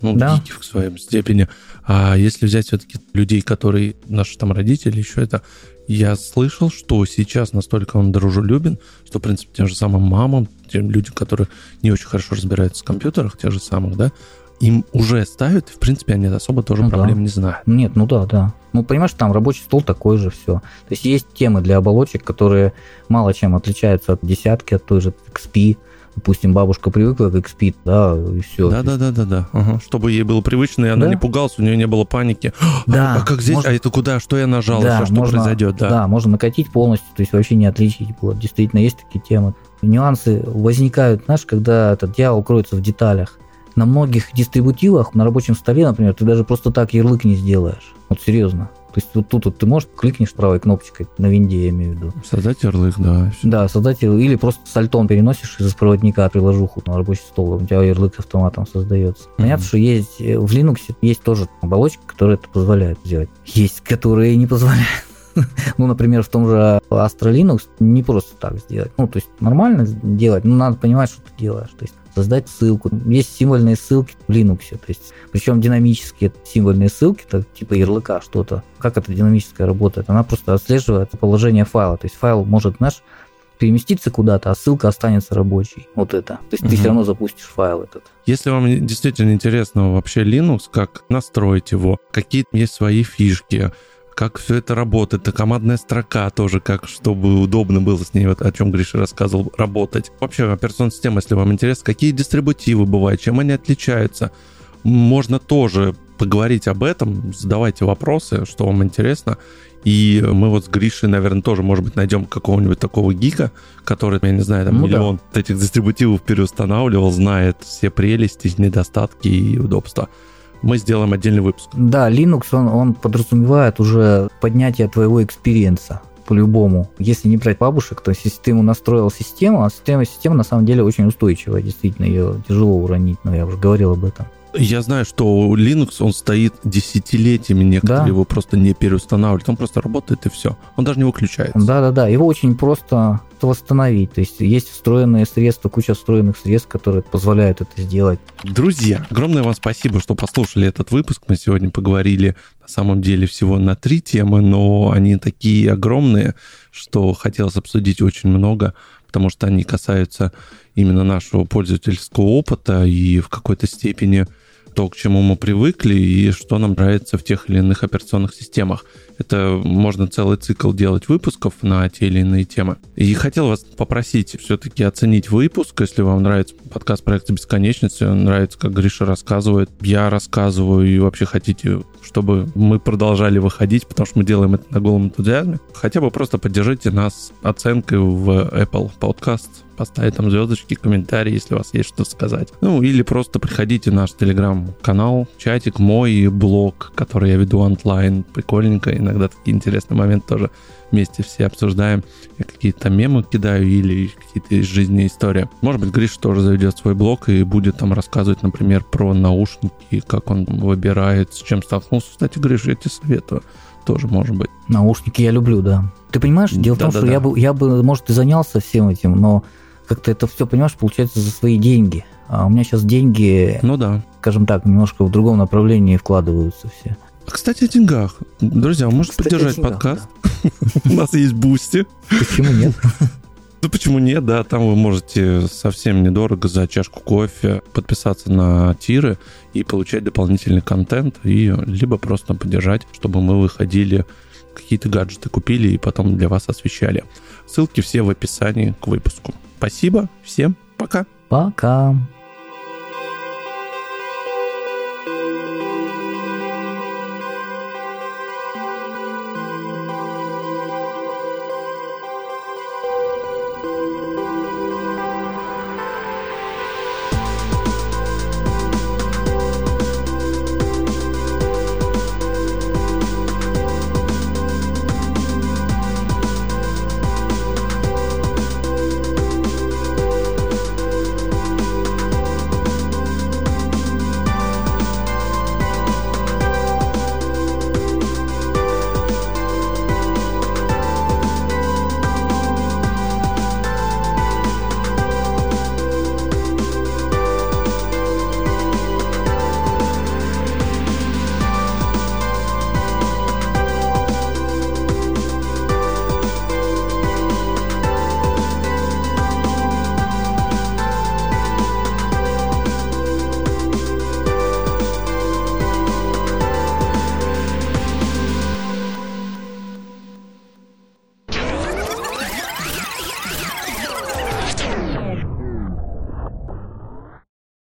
ну, да. гики в своем степени. А если взять все-таки людей, которые наши там родители, еще это, я слышал, что сейчас настолько он дружелюбен, что, в принципе, тем же самым мамам, тем людям, которые не очень хорошо разбираются в компьютерах, тех же самых, да, им уже ставят, и, в принципе, они особо тоже ну, проблем да. не знают. Нет, ну да, да. Ну, понимаешь, там рабочий стол такой же, все. То есть есть темы для оболочек, которые мало чем отличаются от десятки, от той же XP, допустим, бабушка привыкла к XP, да, и все. Да, да, да, да, да. Ага. Чтобы ей было привычно, и она да? не пугалась, у нее не было паники. Да. А, как здесь? Можно... А это куда? Что я нажал? Да, что можно, произойдет? Да. да, можно накатить полностью, то есть вообще не отличить. Вот, действительно, есть такие темы. Нюансы возникают, знаешь, когда этот дьявол кроется в деталях. На многих дистрибутивах, на рабочем столе, например, ты даже просто так ярлык не сделаешь. Вот серьезно. То есть вот тут вот ты можешь кликнешь правой кнопочкой на винде, я имею в виду. Создать ярлык, да. Да, создать ярлык. Или просто сальтом переносишь из проводника приложуху на рабочий стол, у тебя ярлык автоматом создается. Mm-hmm. Понятно, что есть э, в Linux есть тоже оболочки, которые это позволяют сделать. Есть, которые не позволяют. ну, например, в том же Astra Linux не просто так сделать. Ну, то есть нормально делать, но надо понимать, что ты делаешь. То есть создать ссылку. Есть символьные ссылки в Linux, то есть причем динамические символьные ссылки, это типа ярлыка что-то. Как это динамическая работает? Она просто отслеживает положение файла. То есть файл может, знаешь, переместиться куда-то, а ссылка останется рабочей. Вот это. То есть угу. ты все равно запустишь файл этот. Если вам действительно интересно вообще Linux, как настроить его, какие есть свои фишки, как все это работает, и командная строка тоже, как чтобы удобно было с ней, вот о чем Гриша рассказывал, работать. Вообще, операционная система, если вам интересно, какие дистрибутивы бывают, чем они отличаются, можно тоже поговорить об этом, задавайте вопросы, что вам интересно. И мы вот с Гришей, наверное, тоже, может быть, найдем какого-нибудь такого гика, который, я не знаю, там ну, миллион да. этих дистрибутивов переустанавливал, знает все прелести, недостатки и удобства мы сделаем отдельный выпуск. Да, Linux, он, он подразумевает уже поднятие твоего experience а по-любому. Если не брать бабушек, то если ты ему настроил систему, а система, система на самом деле очень устойчивая, действительно, ее тяжело уронить, но я уже говорил об этом. Я знаю, что Linux, он стоит десятилетиями, некоторые да. его просто не переустанавливают, он просто работает и все. Он даже не выключается. Да-да-да, его очень просто восстановить. То есть есть встроенные средства, куча встроенных средств, которые позволяют это сделать. Друзья, огромное вам спасибо, что послушали этот выпуск. Мы сегодня поговорили на самом деле всего на три темы, но они такие огромные, что хотелось обсудить очень много, потому что они касаются именно нашего пользовательского опыта и в какой-то степени то, к чему мы привыкли и что нам нравится в тех или иных операционных системах. Это можно целый цикл делать выпусков на те или иные темы. И хотел вас попросить все-таки оценить выпуск, если вам нравится подкаст проекта бесконечности, нравится, как Гриша рассказывает, я рассказываю, и вообще хотите, чтобы мы продолжали выходить, потому что мы делаем это на голом энтузиазме, хотя бы просто поддержите нас оценкой в Apple Podcast поставить там звездочки, комментарии, если у вас есть что сказать. Ну, или просто приходите в наш телеграм-канал, чатик, мой блог, который я веду онлайн. Прикольненько, иногда такие интересные моменты тоже вместе все обсуждаем. Я какие-то мемы кидаю или какие-то из жизни истории. Может быть, Гриш тоже заведет свой блог и будет там рассказывать, например, про наушники, как он выбирает, с чем столкнулся. Кстати, Гриш, я тебе советую тоже может быть. Наушники я люблю, да. Ты понимаешь, дело да, в том, да, что да. я бы, я бы, может, и занялся всем этим, но как-то это все, понимаешь, получается за свои деньги. А у меня сейчас деньги, ну да, скажем так, немножко в другом направлении вкладываются все. Кстати, о деньгах. Друзья, можете кстати, поддержать деньгах, подкаст. У нас есть Boosty. Почему нет? Ну почему нет, да, там вы можете совсем недорого за чашку кофе подписаться на tier ы и получать дополнительный контент, и либо просто поддержать, чтобы мы выходили, какие-то гаджеты купили и потом для вас освещали. Ссылки все в описании к выпуску. Спасибо, всем пока. Пока.